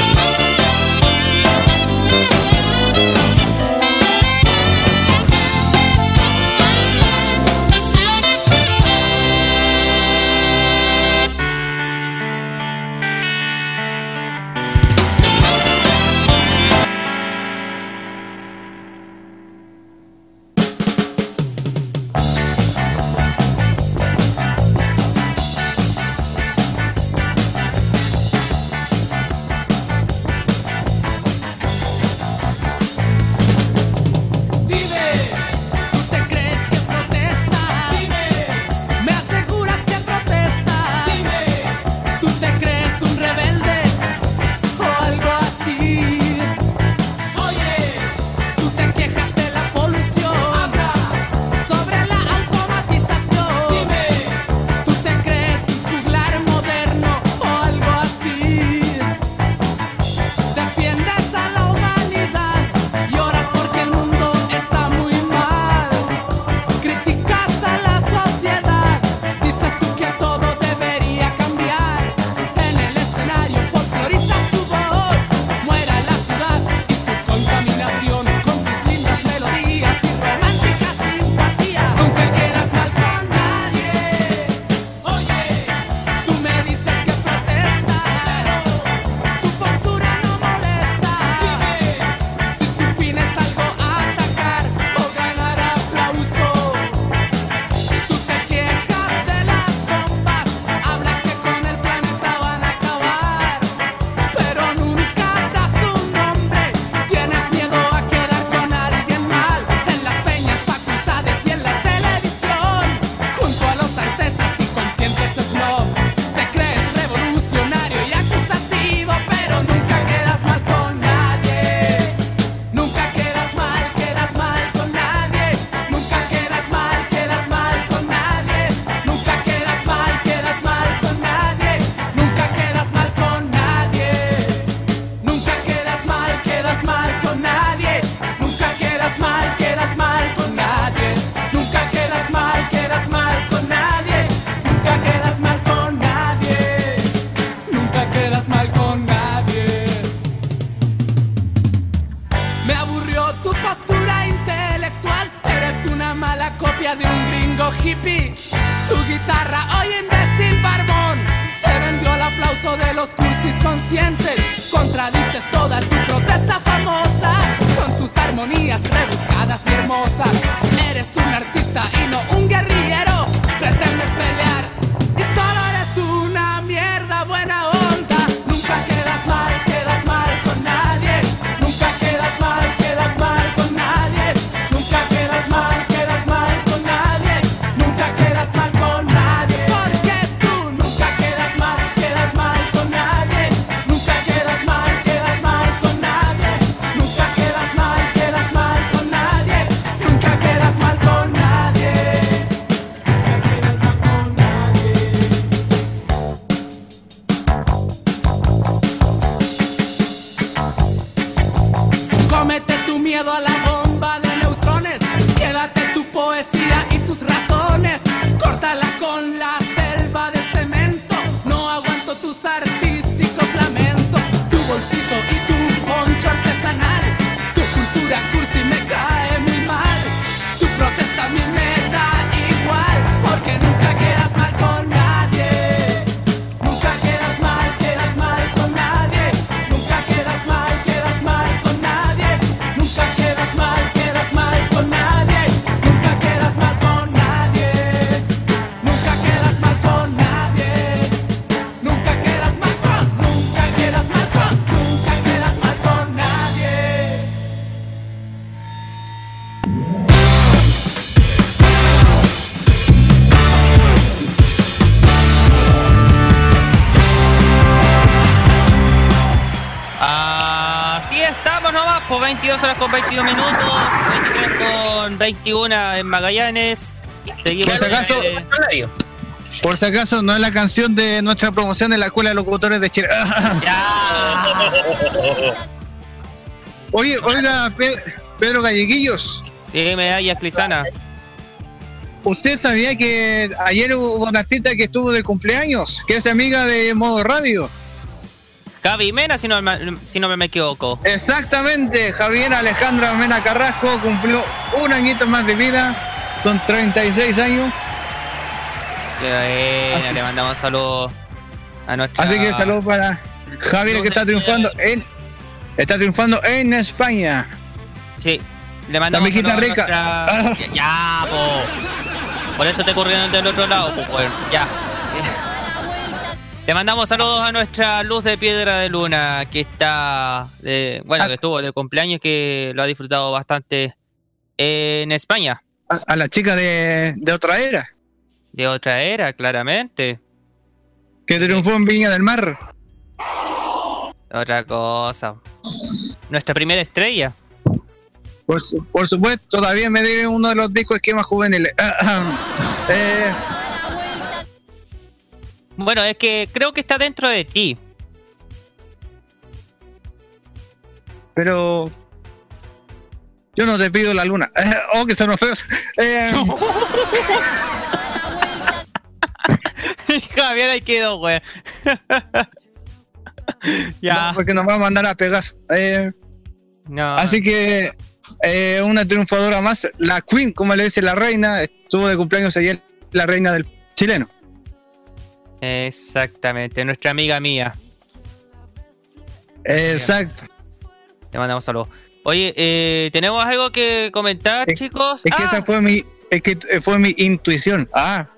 21 en Magallanes. Seguimos Por si acaso- Por si acaso, no es la canción de nuestra promoción de la Escuela de Locutores de Chile. Oye, oiga, Pe- Pedro Galleguillos, Dime, ay, Clisana. ¿usted sabía que ayer hubo una artista que estuvo de cumpleaños, que es amiga de Modo Radio? Javi Mena, si no, me- si no me equivoco. Exactamente, Javier Alejandra Mena Carrasco cumplió un añito más de vida, con 36 años. Buena, le mandamos saludos a nuestra. Así que saludos para Javier que está triunfando en está triunfando en España. Sí, le mandamos La saludos a rica. Nuestra- ya, po. Por eso te corrieron del otro lado, pues, bueno, ya. Le mandamos saludos a nuestra luz de piedra de luna que está, de, bueno, Ah. que estuvo de cumpleaños, que lo ha disfrutado bastante en España. A, a la chica de, de otra era, De otra era, claramente. que triunfó en Viña del Mar. Otra cosa. Nuestra primera estrella. Por, su- por supuesto, todavía me debe uno de los discos esquemas juveniles. Eh, Bueno, es que creo que está dentro de ti. pero yo no te pido la luna. oh, que son los feos. Eh, Javier, ahí quedó, güey. ya. porque nos va a mandar a Pegaso. Eh, No. Así que eh, una triunfadora más, la Queen, como le dice la reina, estuvo de cumpleaños ayer, la reina del chileno. Exactamente, nuestra amiga mía. Exacto. Le mandamos saludos. Oye, eh, ¿tenemos algo que comentar, Es- chicos? Es que ah, esa fue mi, es que eh, fue mi intuición. Ah,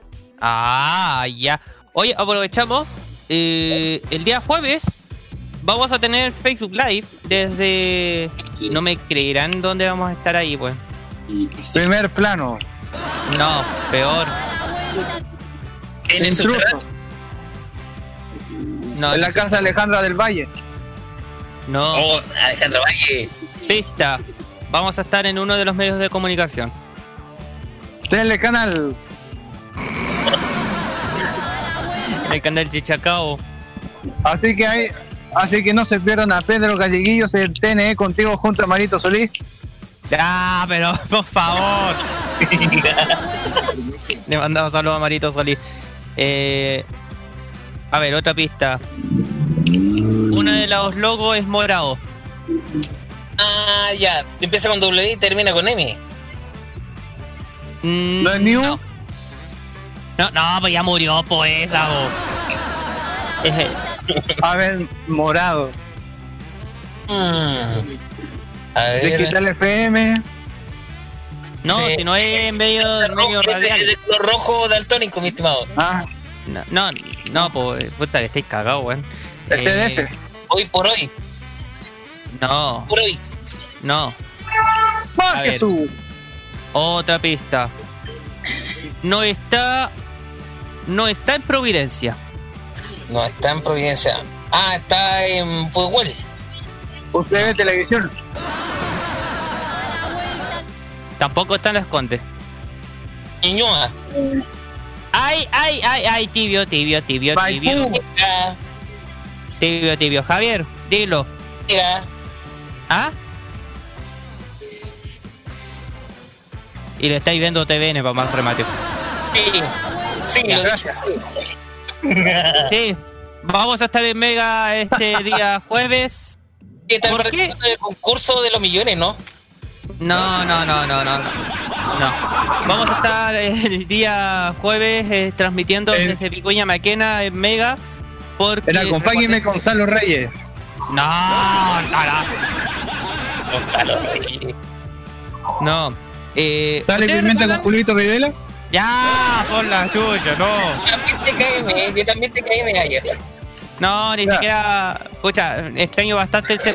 ah, ya. Oye, aprovechamos. eh, el día jueves vamos a tener Facebook Live desde... No me creerán dónde vamos a estar ahí, pues. primer plano. No, peor. En el Intruso, subterráneo. No, en la casa de Alejandra del Valle. no. Oh, Alejandro Valle. Pista. Vamos a estar en uno de los medios de comunicación. Telecanal. En el canal Chichacao. Así que hay, así que no se pierdan a Pedro Galleguillos el TNE contigo junto a Marito Solís. Ya, pero por favor. Le mandamos saludos a Marito Solís. Eh, a ver, otra pista. Uno de los logos es morado. Ah, ya. Empieza con W y termina con M. Mm, ¿No es New? no. No, no, pues ya murió, pues esa. Eh, Abel Morado. Mm. A ver. Digital FM. No, Sí. si no es en medio, en medio de- radial. es de color rojo daltónico, mi estimado. Ah, No, no, no, pues, puta, que estáis cagados, weón. el Eh, CDF. Hoy por hoy, No, por hoy. no. ¡Ah, a ver. Jesús! Otra pista. No está. No está en Providencia. No está en Providencia. Ah, está en fútbol. Usted ve televisión. Tampoco está en Las Condes. Ñuñoa. Ay, ay, ay, ay, tibio, tibio, tibio, tibio. Tibio, tibio. Javier, dilo. ¿Ah? Y le estáis viendo TVN para más remate. Sí, sí, Ya. Gracias. Sí, vamos a estar en Mega este día jueves. ¿Por qué? el concurso de los millones, ¿no? No, no, no, no, no. No. Vamos a estar el día jueves eh, transmitiendo El- desde Vicuña Maquena en Mega. Porque El acompáñeme con Salo Reyes. No, estará. Gonzalo Reyes. No. Eh, ¿Sale ¿ustedes pimienta con? Julito Videla? Ya, por la chucha, no. Yo también te caí, yo también te caí medalla. No, ni Ya. siquiera. Escucha, extraño bastante el CPC,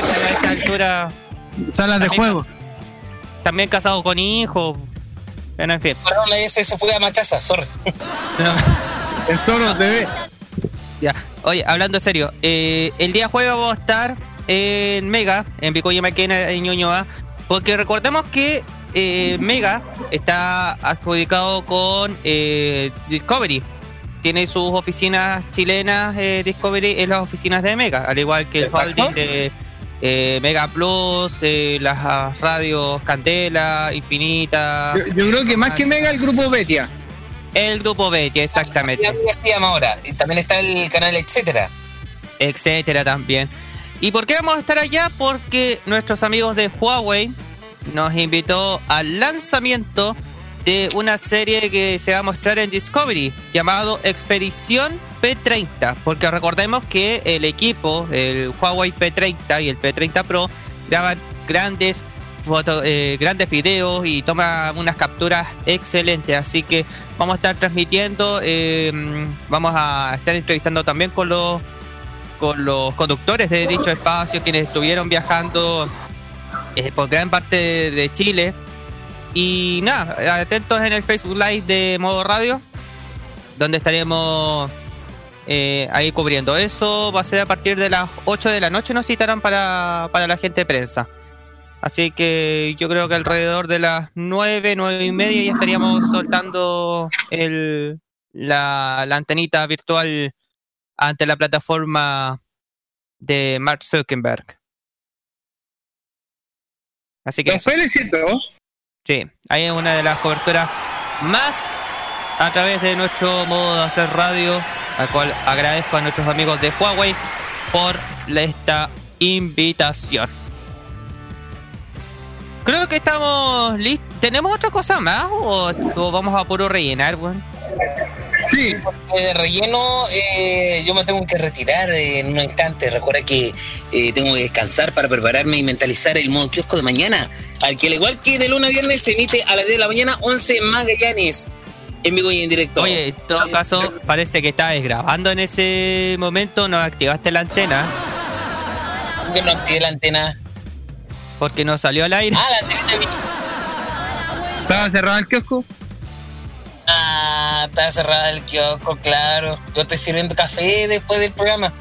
pero a esta altura. Salas de juego. También casado con hijos. Bueno, en fin. Perdón, ese se fue a machaza, sorry. No. En Solo TV. Ya. Oye, hablando en serio, eh, el día jueves vamos a estar en Mega, en Vicoya Maquena, en Ñuñoa, porque recordemos que eh, Mega está adjudicado con eh, Discovery. Tiene sus oficinas chilenas eh, Discovery en las oficinas de Mega, al igual que el Exacto. holding de eh, Mega Plus, eh, las radios Candela, Infinita, Yo, yo creo que más que Mega, el grupo Betia. el grupo Betty, exactamente. Se llama ahora. Y también está el canal etcétera. etcétera también. ¿Y por qué vamos a estar allá? Porque nuestros amigos de Huawei nos invitó al lanzamiento de una serie que se va a mostrar en Discovery llamado Expedición P30, porque recordemos que el equipo, el Huawei P30 y el P30 Pro graban grandes foto, eh, grandes videos y toma unas capturas excelentes, así que vamos a estar transmitiendo, eh, vamos a estar entrevistando también con los con los conductores de dicho espacio, quienes estuvieron viajando eh, por gran parte de Chile. Y nada, atentos en el Facebook Live de Modo Radio, donde estaremos eh, ahí cubriendo. Eso va a ser a partir de las 8 de la noche, nos citarán para, para la gente de prensa. Así que yo creo que alrededor de las 9, 9 y media ya estaríamos soltando el, la, la antenita virtual ante la plataforma de Mark Zuckerberg. Así que Los felicito. sí, ahí es una de las coberturas más a través de nuestro modo de hacer radio, al cual agradezco a nuestros amigos de Huawei por esta invitación. Creo que estamos listos. ¿Tenemos otra cosa más o, vamos a puro rellenar, weón? Sí, Eh, de relleno, eh, yo me tengo que retirar en un instante. Recuerda que eh, tengo que descansar para prepararme y mentalizar el modo kiosco de mañana. Al que, al igual que de lunes a viernes, se emite a las 10 de la mañana 11 Magallanes. En vivo y en directo. Oye, en todo caso, parece que estabas grabando en ese momento, no activaste la antena, que no activé la antena. porque no salió al aire. Ah, la antena de mi- estaba cerrado el kiosco. Ah, está cerrada el kiosco, claro. Yo estoy sirviendo café después del programa.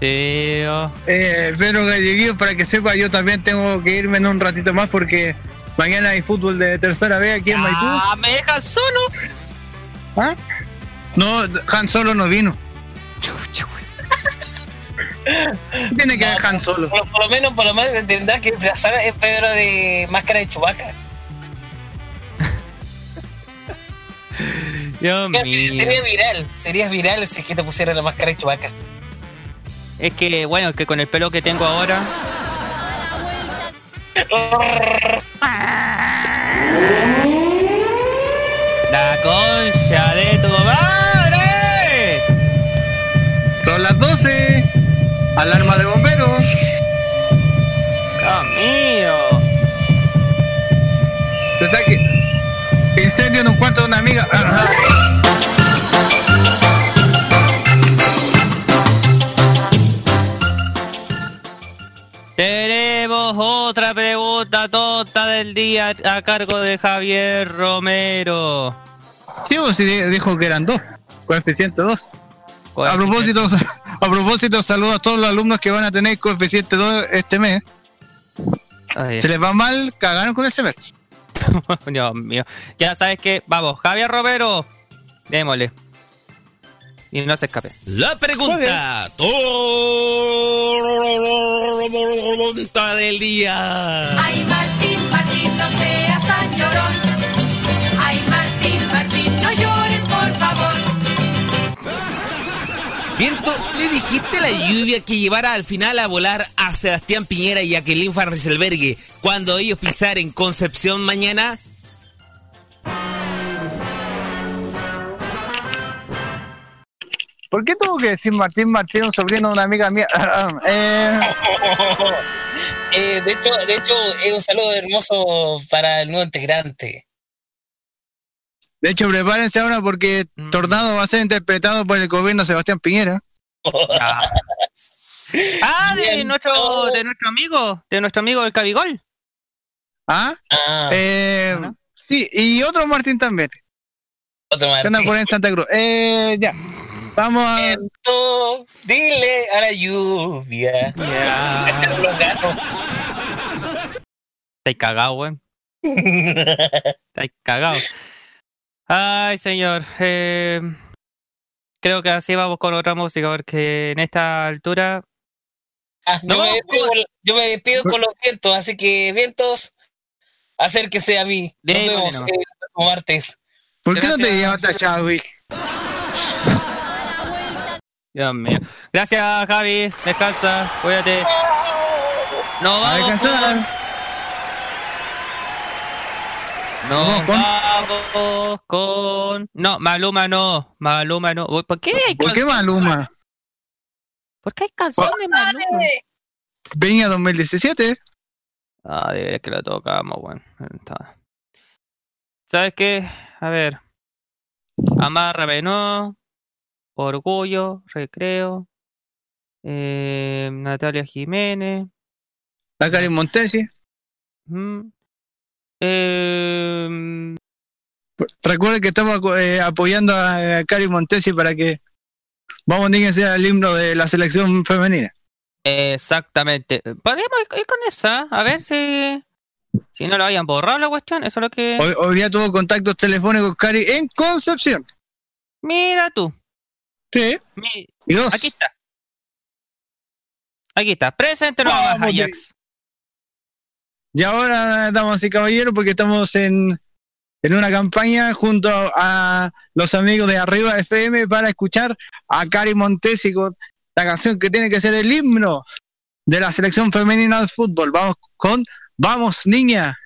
Sí, oh. Eh, pero Galleguillo, para que sepa, yo también tengo que irme en un ratito más porque mañana hay fútbol de tercera vez aquí en Maipú. Ah, me dejas solo. ¿Ah? No, Han Solo no vino. Tiene que ver Han Solo. Por, por lo menos, por lo menos tendrás que trazar es Pedro de máscara de chubaca. Dios mío. Sería viral, serías viral si es que te pusiera la máscara de chubaca. Es que, bueno, que con el pelo que tengo ahora. La concha de tu madre. Son las 12. Alarma de bomberos. Dios mío. Se está aquí. Incendio en un cuarto de una amiga. Otra pregunta tonta del día a cargo de Javier Romero. Sí, vos sí di- dijo que eran dos. Coeficiente 2. A propósito, a propósito, saludos a todos los alumnos que van a tener coeficiente 2 este mes. Ay, Si les va mal, cagaron con el semestre. Dios mío. Ya sabes que, vamos, Javier Romero, démosle. Y no se escape. La pregunta tonta del día. Ay, Martín, Martín, no seas tan llorón. Ay, Martín, Martín, no llores, por favor. Viento, ¿le dijiste a la lluvia que llevara al final a volar a Sebastián Piñera y a Jacqueline Van cuando ellos pisaren Concepción mañana? ¿Por qué tuvo que decir Martín Martín, un sobrino de una amiga mía? Eh, Eh, de hecho, de hecho, es un saludo hermoso para el nuevo integrante. de hecho, prepárense ahora porque Mm. Tornado va a ser interpretado por el gobierno de Sebastián Piñera. Ah, Ah, de nuestro, de nuestro amigo, de nuestro amigo el Cabigol. ¿Ah? Ah, Eh, sí, y otro Martín también, otro que anda Martín. por ahí en Santa Cruz. Eh, ya. Vamos a. Viento, dile a la lluvia. Gatos. Estáis cagado, weón. Estáis cagado. Ay, señor. eh, creo que así vamos con otra música, porque en esta altura. Ah, yo, No, me despido, pues. yo me despido con los vientos, así que vientos, acérquese a mí. Nos vemos nomás. el próximo martes. ¿Por qué no te llamaste a Chadwick? Dios mío. Gracias, Javi. Descansa. Cuídate. Nos A vamos descansar. con- Nos Vamos con- vamos con. No, Maluma no. Maluma no. ¿Por qué hay ¿Por qué canciones? Maluma? ¿Por qué hay canciones de Maluma? Viña 2017. Ah, de veras que lo tocamos, bueno. Está. ¿Sabes qué? A ver. Amárrame, no. Orgullo, recreo. Eh, Natalia Jiménez. La Karin Montesi. mm, eh, Recuerden que estamos eh, apoyando a, a Karin Montesi para que Vamos sea el himno de la selección femenina. Exactamente. Podríamos ir- ir con esa, a ver si. Si no lo hayan borrado la cuestión, eso es lo que. Hoy, hoy día tuvo contactos telefónicos Cari en Concepción. Mira tú. Sí. mi-. Aquí está. Aquí está. Preséntenos a Vamos, Ajax. Y ahora, damas y caballeros, porque estamos en, en una campaña junto a los amigos de Arriba FM para escuchar a Cari Montesi con la canción que tiene que ser el himno de la selección femenina de fútbol. Vamos con Vamos Niña,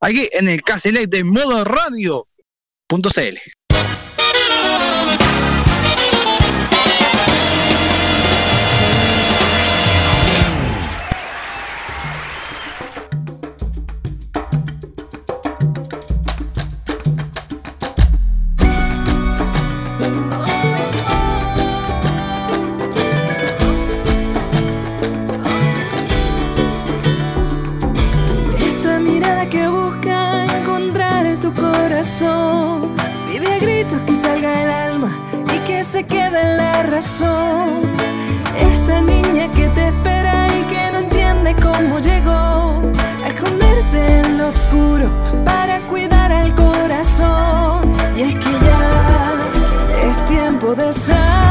aquí en el Caselec de modo radio.cl. la razón. Esta niña que te espera y que no entiende cómo llegó a esconderse en lo oscuro para cuidar al corazón. Y es que ya es tiempo de salir,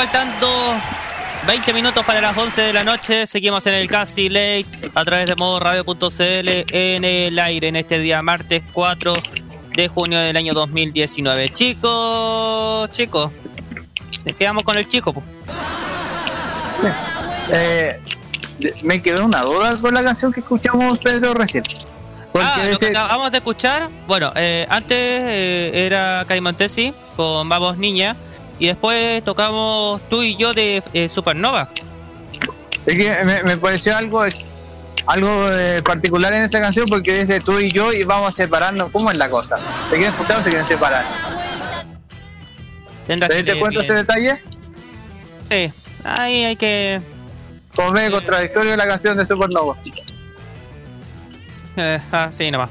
faltando 20 minutos para las 11 de la noche. Seguimos en el Casi Late a través de modo radio.cl en el aire en este día martes 4 de junio del año 2019. Chicos, chicos, quedamos con el chico. po. Eh, me quedó una duda con la canción que escuchamos Pedro recién. Ah, lo que dice- acabamos de escuchar, bueno, eh, antes eh, era Caimontesi con Vamos Niña y después tocamos tú y yo de eh, Supernova. Es que me, me pareció algo algo eh, particular en esa canción porque dice tú y yo y vamos a separarnos. ¿Cómo es la cosa? ¿Se quieren juntar o se quieren separar? ¿Te cuenta ese detalle? Sí, ahí hay que... Como ve contradictorio la canción de Supernova. Eh, ah, sí, nomás.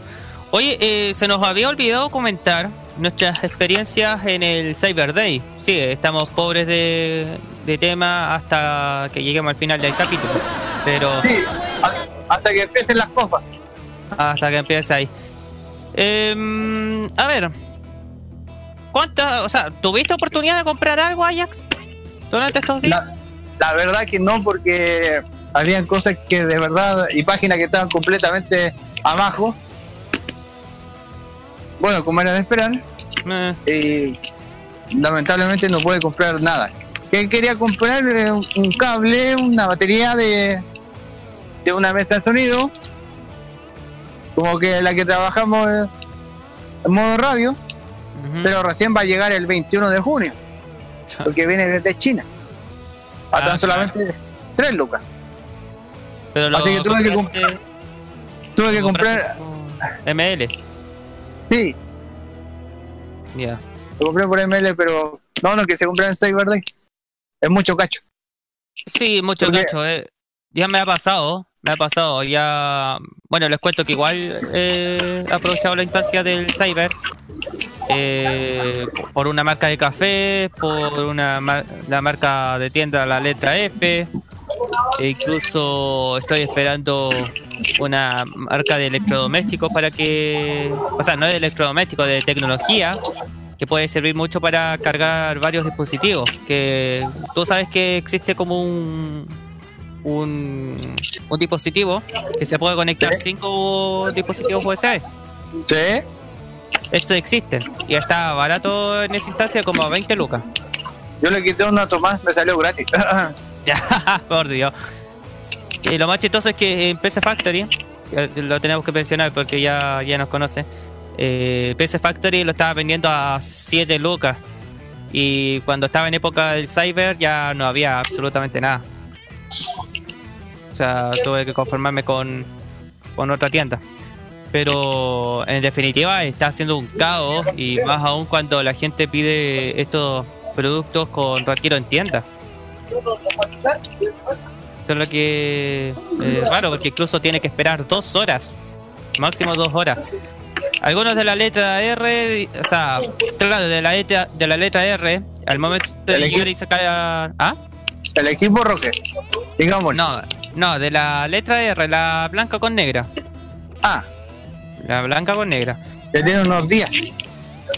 Oye, eh, se nos había olvidado comentar nuestras experiencias en el Cyber Day. Sí, estamos pobres de, de tema hasta que lleguemos al final del capítulo. Pero Sí, hasta que empiecen las cosas. hasta que empiece ahí. Em, a ver. ¿Cuántas, o sea, tuviste oportunidad de comprar algo, Ajax? Durante estos días. La, la verdad que no, porque habían cosas que de verdad y páginas que estaban completamente abajo. Bueno, como era de esperar, Eh, y lamentablemente no pude comprar nada. Que quería comprar Eh, un cable, una batería de, de una mesa de sonido, como que la que trabajamos eh, en modo radio, pero recién va a llegar el 21 de junio, porque viene desde China. A Ah, tan solamente 3 lucas. Pero así que tuve que compraste- Tuve que comprar, ML. Sí, Ya. lo compré por ML, pero no, no, que se compra en Cyber Day. Es mucho cacho. Sí, mucho Porque- cacho. eh. Ya me ha pasado, me ha pasado. Ya, bueno, les cuento que igual eh, he aprovechado la instancia del cyber eh, por una marca de café, por una mar- la marca de tienda la letra F. E incluso estoy esperando una marca de electrodomésticos para que, o sea, no de electrodomésticos, de tecnología, que puede servir mucho para cargar varios dispositivos. Que tú sabes que existe como un un, un dispositivo que se puede conectar cinco dispositivos USB. Sí. Esto existe y está barato en esa instancia como a 20 lucas. Yo le quité una Tomás, me salió gratis. Por Dios. Y lo más chistoso es que en PC Factory, que lo tenemos que mencionar porque ya, ya nos conoce, eh, PC Factory lo estaba vendiendo a 7 lucas. Y cuando estaba en época del cyber ya no había absolutamente nada. O sea, tuve que conformarme con, con otra tienda. Pero en definitiva está haciendo un caos y más aún cuando la gente pide estos productos con retiro en tienda. Solo que es raro porque incluso tiene que esperar dos horas, máximo dos horas. Algunos de la letra R, o sea, claro, de la letra, de la letra R, al momento de llegar y sacar. ¿Ah? El equipo Roque, digamos. No, no, de la letra R, la blanca con negra. Ah, La blanca con negra. que tiene unos días.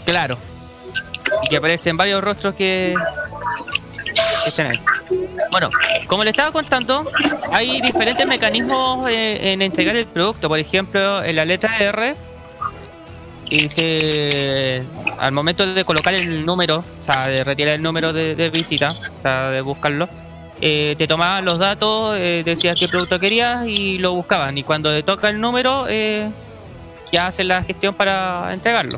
Claro. Y que aparecen varios rostros que, Bueno, como le estaba contando, hay diferentes mecanismos eh, en entregar el producto. Por ejemplo, en la letra R, y al momento de colocar el número, o sea, de retirar el número de, de visita, o sea, de buscarlo, eh, te tomaban los datos, eh, decías qué producto querías y lo buscaban. Y cuando te toca el número, eh, ya hacen la gestión para entregarlo.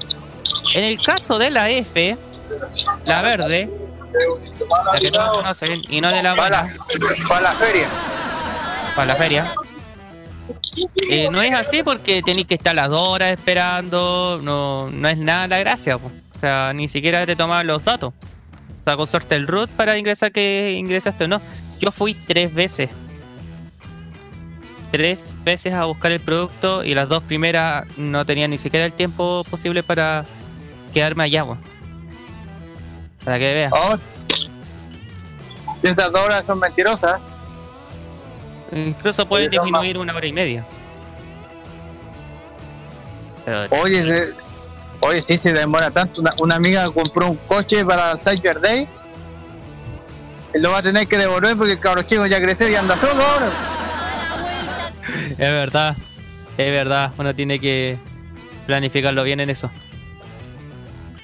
En el caso de la F, la verde, la que todos conocen y no de la Para para la feria. para la feria. Eh, no es así porque tenéis que estar las dos horas esperando, no, no es nada la gracia, po. o sea, ni siquiera te toman los datos. O sea, con suerte el root para ingresar que ingresaste o no. Yo fui tres veces. Tres veces a buscar el producto y las dos primeras no tenía ni siquiera el tiempo posible para quedarme allá, po. Para que veas. Oh. Esas dos horas son mentirosas. Incluso no, disminuir una hora y media. Pero, Oye, se- oye, sí se demora tanto. Una, una amiga compró un coche para el Cyber Day lo va a tener que devolver porque el cabro chico ya creció y anda solo ahora. Es verdad, es verdad. Uno tiene que planificarlo bien en eso.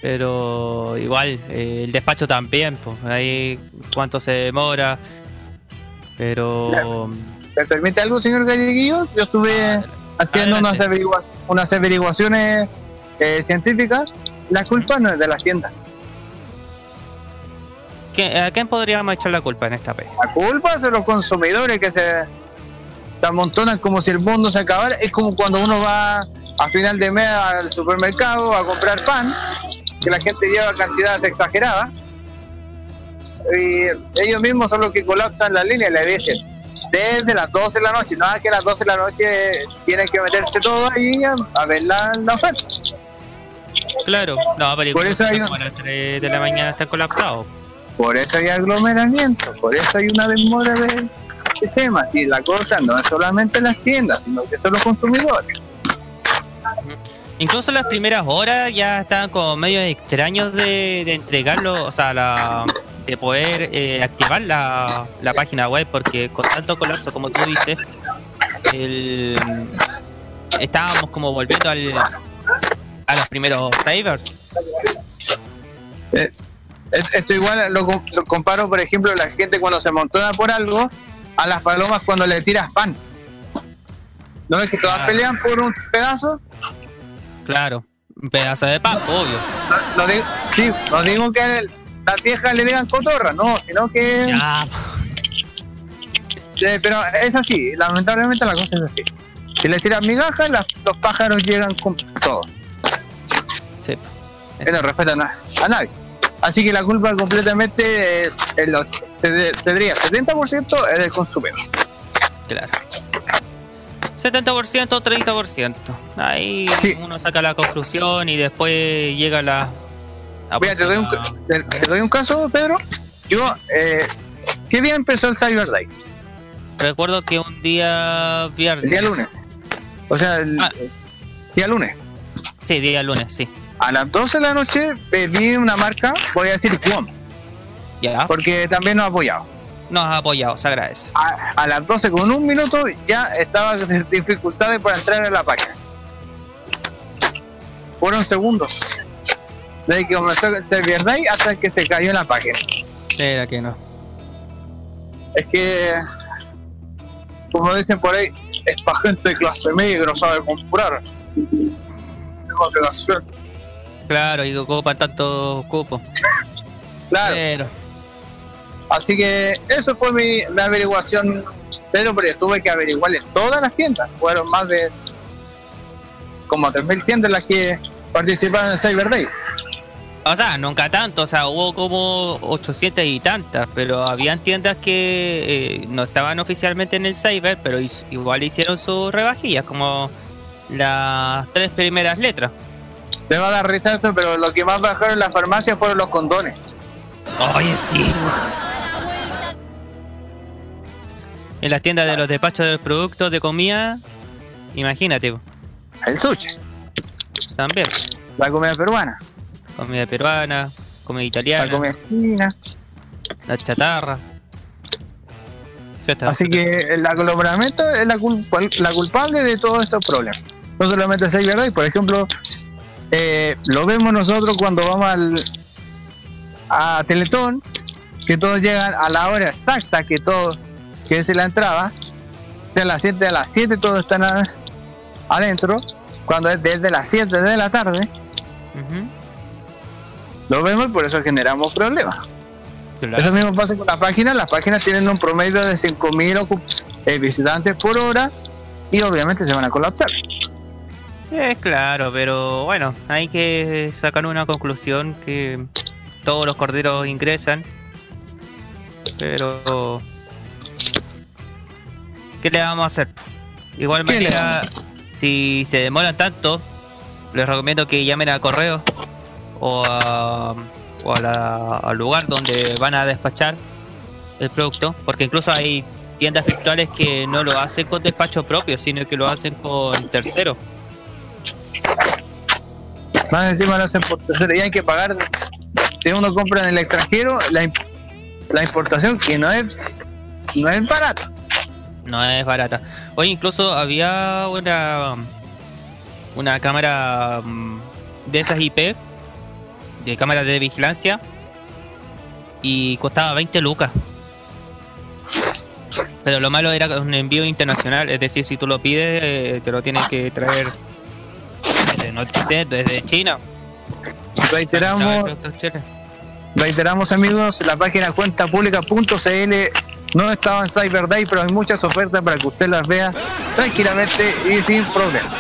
Pero igual, eh, el despacho también, pues ahí cuánto se demora. Pero ¿Me permite algo, señor Galleguillo? Yo estuve haciendo unas, averigua- unas averiguaciones eh, científicas. La culpa no es de las tiendas. ¿qué- ¿a quién podríamos echar la culpa en esta vez? La culpa es de los consumidores que se, se amontonan como si el mundo se acabara. Es como cuando uno va a final de mes al supermercado a comprar pan, que la gente lleva cantidades exageradas. Y ellos mismos son los que colapsan la línea y le dicen, desde las 12 de la noche, no es que a las 12 de la noche tienen que meterse todo ahí a, a ver la, la oferta. Claro, no, pero Por eso hay a las 3 de la mañana está colapsado. Por eso hay aglomeramiento, por eso hay una demora de, de temas. Y la cosa no es solamente las tiendas, sino que son los consumidores. Incluso las primeras horas ya estaban como medio extraños de, de entregarlo, o sea, la, de poder eh, activar la, la página web, porque con tanto colapso como tú dices, el, estábamos como volviendo al, a los primeros savers. Eh, es- esto igual lo, lo comparo, por ejemplo, la gente cuando se amontona por algo, a las palomas cuando le tiras pan. ¿No ves que todas Claro. pelean por un pedazo? Claro, un pedazo de pan, obvio. No, no digo, sí, no digo que el- las viejas le digan cotorra, no, sino que... Ya, Eh, pero es así, lamentablemente la cosa es así. Si le tiras migajas, las- los pájaros llegan con todo. sí. Que no respetan a, a nadie. Así que la culpa completamente es, es se- tendría 70% es del consumidor. Claro. 70%, 30%. Ahí Sí. uno saca la conclusión y después llega la... la Mira, te doy, un, te- te doy un caso, Pedro. Yo, eh, ¿qué día empezó el Cyber Day? Recuerdo que un día viernes... El día lunes. O sea, el Ah. día lunes. Sí, día lunes, sí. A las 12 de la noche vi una marca, voy a decir WOM, Ya. porque también nos ha apoyado. Nos ha apoyado, se agradece. A, a las 12 con un minuto ya estaba de dificultades para entrar a la página. Fueron segundos. Desde que comenzó el Cyber Day hasta que se cayó la página. Era que no. Es que, como dicen por ahí, esta gente de clase media que no sabe comprar. Claro, y ocupan tanto cupo. Claro. Pero, Así que eso fue mi, mi averiguación. Pero, pero yo tuve que averiguar en todas las tiendas. Fueron más de como 3.000 tiendas las que participaron en Cyber Day. o sea, nunca tanto, o sea, hubo como 800 y tantas, pero habían tiendas que eh, no estaban oficialmente en el Cyber, pero igual hicieron sus rebajillas, como las tres primeras letras. Te va a dar risa esto, pero lo que más bajaron en la farmacia fueron los condones. Oye, sí. En las tiendas de los despachos de productos de comida, imagínate, El sushi, también. la comida peruana, Comida peruana, comida la italiana, comida china. la chatarra. Así que el aglomeramiento es la, culpa- la culpable de todos estos problemas. No solamente el Cyber Day, por ejemplo, eh, lo vemos nosotros cuando vamos al, a Teletón, que todos llegan a la hora exacta que todo, que es la entrada, de las 7 a las 7 todos están adentro, cuando es desde las 7 de la tarde, lo vemos y por eso generamos problemas. Claro. Eso mismo pasa con las páginas. Las páginas tienen un promedio de 5.000 ocup- eh, visitantes por hora y obviamente se van a colapsar. Es claro, pero bueno, hay que sacar una conclusión que todos los corderos ingresan, pero ¿qué le vamos a hacer? Igual ¿Qué le manera, si se demoran tanto, les recomiendo que llamen a correo o, a- o a la- al lugar donde van a despachar el producto, porque incluso hay tiendas virtuales que no lo hacen con despacho propio, sino que lo hacen con tercero. Más encima lo hacen por y hay que pagar. Si uno compra en el extranjero, la, la importación que no es, no es barata. No es barata. Hoy incluso había una una cámara mm, de esas IP, de cámaras de vigilancia, y costaba 20 lucas. Pero lo malo era que es un envío internacional, es decir, si tú lo pides, eh, te lo tienes que traer desde, no sé, desde China. Reiteramos, reiteramos amigos, la página cuentapública.cl no estaba en Cyber Day, pero hay muchas ofertas para que usted las vea tranquilamente y sin problema.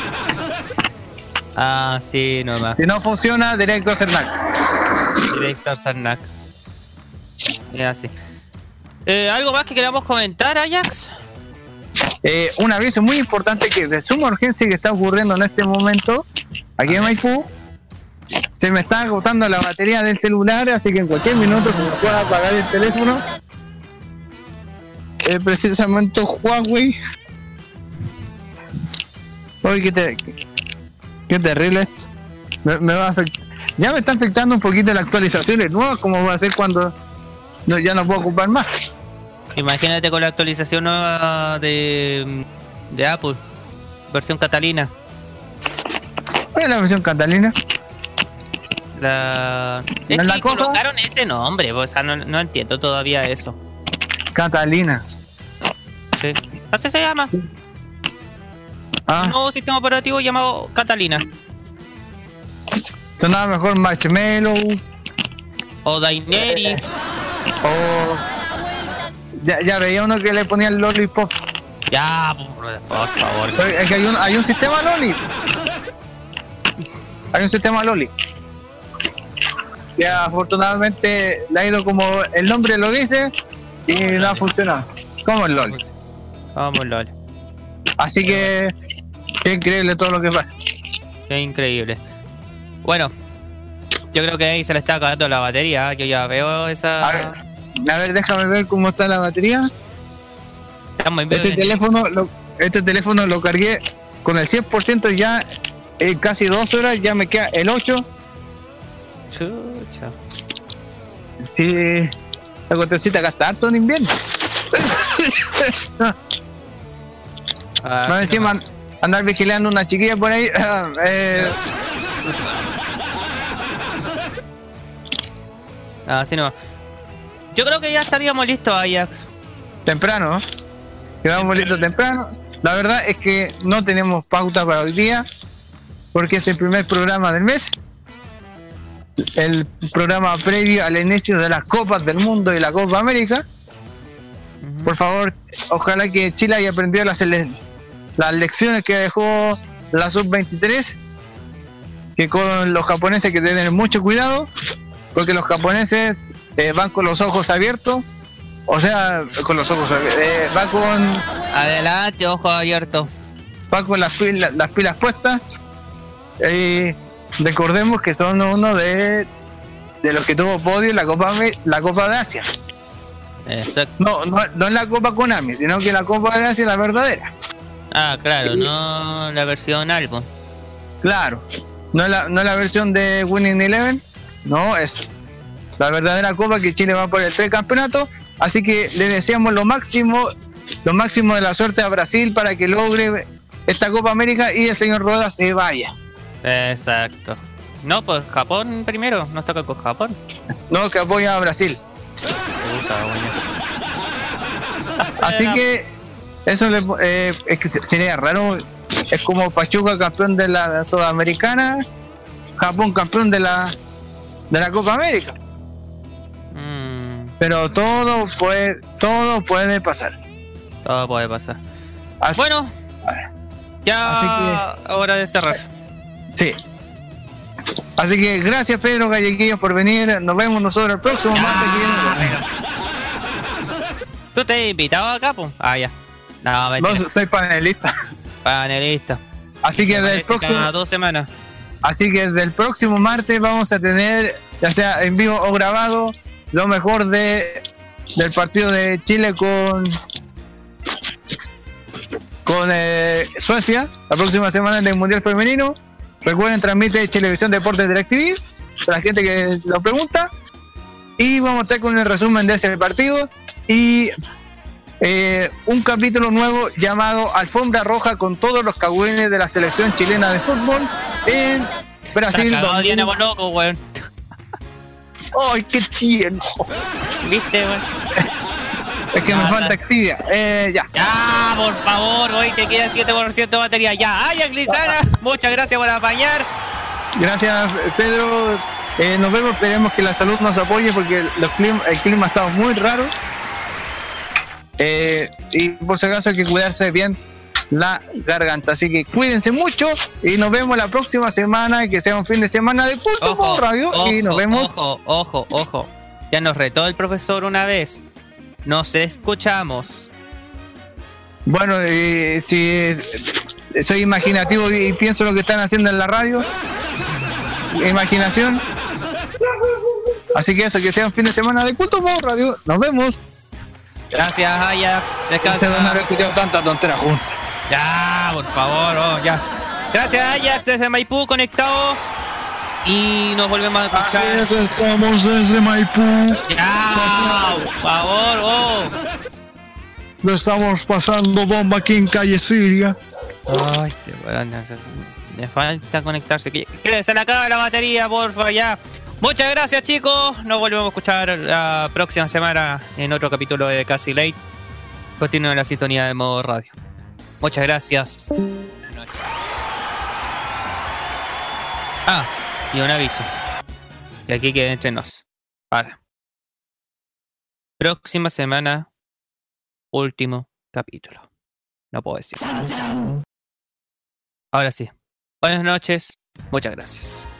Ah, sí, nomás. Si no funciona, directo a Cernac. Director Sarnac. Es así. Eh, ¿Algo más que queramos comentar, Ajax? Eh, un aviso muy importante que de suma urgencia que está ocurriendo en este momento aquí en Maipú. Se me está agotando la batería del celular, así que en cualquier minuto se me puede apagar el teléfono. Eh, precisamente Huawei. Oye, qué, te- qué terrible esto. Me, me va a afect- Ya me está afectando un poquito las actualizaciones nuevas, como va a ser cuando no, ya no puedo ocupar más. Imagínate con la actualización nueva de, de Apple, versión Catalina. ¿Cuál es la versión Catalina? La... Es ¿No que la cosa? colocaron ese nombre, o sea, no, no entiendo todavía eso. Catalina. Sí. Así se llama. Ah. Un nuevo sistema operativo llamado Catalina. Sonaba mejor Marshmallow O Daenerys. o. Ya, ya veía uno que le ponía el Lollipop. Ya, por, por favor. Es que hay un, hay un sistema Loli. Hay un sistema Loli. Que afortunadamente le ha ido como el nombre lo dice y no ha funcionado. Como el Loli. Vamos, LOL. Así que. Qué increíble todo lo que pasa. Qué increíble. Bueno, yo creo que ahí se le está acabando la batería. Yo ya veo esa. A ver, a ver, déjame ver cómo está la batería. Estamos en Este teléfono lo, este teléfono lo cargué con el 100% ya en casi dos horas, ya me queda el 8. Chucha. Sí, la cuentecita gasta harto en invierno. Ah, sí, encima andar vigilando una chiquilla por ahí. eh, Así nomás. Yo creo que ya estaríamos listos, Ajax. temprano, ¿no? Quedamos listos temprano. La verdad es que no tenemos pauta para hoy día, porque es el primer programa del mes. El programa previo al inicio de las Copas del Mundo y la Copa América. Por favor, ojalá que Chile haya aprendido las, lecciones que dejó la Sub-23, que con los japoneses hay que tener mucho cuidado, porque los japoneses eh, van con los ojos abiertos, o sea, con los ojos abiertos, eh, van con Adelante, ojo abierto. va con las pilas, las pilas puestas. Y recordemos que son uno de, de los que tuvo podio en la Copa, la Copa de Asia. Exacto. No, no, no en la Copa Konami, sino que la Copa de Asia es la verdadera. Ah, claro, no la versión álbum. Claro, no la, no la versión de Winning Eleven, no, es la verdadera Copa que Chile va por el campeonato. Así que le deseamos lo máximo, lo máximo de la suerte a Brasil para que logre esta Copa América y el señor Roda se vaya. Exacto. No, pues Japón primero. Nos toca con Japón. No, que apoya a Brasil. Así que eso le, eh, es que se- sería raro. Es como Pachuca campeón de la Sudamericana, Japón campeón de la de la Copa América. Mm, Pero todo puede todo puede pasar. todo puede pasar. Así- Bueno, ya Así hora de cerrar. Sí. Así que gracias Pedro Galleguillos por venir. Nos vemos nosotros el próximo martes. que viene. ¿Tú te has invitado acá, pues? Ah, ya. No, No soy panelista. Panelista. Así que desde el próximo cada dos semanas. Así que desde el próximo martes vamos a tener, ya sea en vivo o grabado, lo mejor de del partido de Chile con con eh, Suecia, la próxima semana en el Mundial Femenino. Recuerden, transmite Televisión Deportes DirecTV, para la gente que lo pregunta. y vamos a estar con el resumen de ese partido y eh, un capítulo nuevo llamado Alfombra Roja con todos los cagüines de la selección chilena de fútbol en Brasil. Cagado, 2000. Diana, loco, weón. ¡Ay, qué chido! ¿Viste, weón? Es que me falta actividad. Eh, ya. Ya, por favor, hoy te queda 7% de batería. Ya, Ajax Lizana, muchas gracias por apañar. Gracias, Pedro. Eh, nos vemos, esperemos que la salud nos apoye porque los clima- el clima ha estado muy raro. Eh, y por si acaso hay que cuidarse bien la garganta. Así que cuídense mucho y nos vemos la próxima semana. Que sea un fin de semana de culto Ojo, por radio. y nos ojo, vemos. Ojo, ojo, ojo. Ya nos retó el profesor una vez. Nos escuchamos. Bueno, eh, si eh, soy imaginativo y pienso lo que están haciendo en la radio, imaginación. Así que eso, que sea un fin de semana de culto por radio. Nos vemos. Gracias, Ajax. Gracias de no haber Descansa. escuchado tanta tontera juntas. Ya, por favor, oh, ya. Gracias, Ajax, desde Maipú conectado. Y nos volvemos a escuchar. Así es, estamos desde Maipú. Ya, por favor, oh. Lo estamos pasando bomba aquí en calle Siria. Ay, qué weón, no sé, me falta conectarse. Que se le acaba la batería, porfa, ya. Muchas gracias, chicos. Nos volvemos a escuchar la próxima semana en otro capítulo de Casi Late. Continúen la sintonía de modo radio. Muchas gracias. Buenas noches. Ah, y un aviso. Y aquí queda entre nos. Para. Próxima semana, último capítulo. No puedo decir. Ahora sí. Buenas noches. Muchas gracias.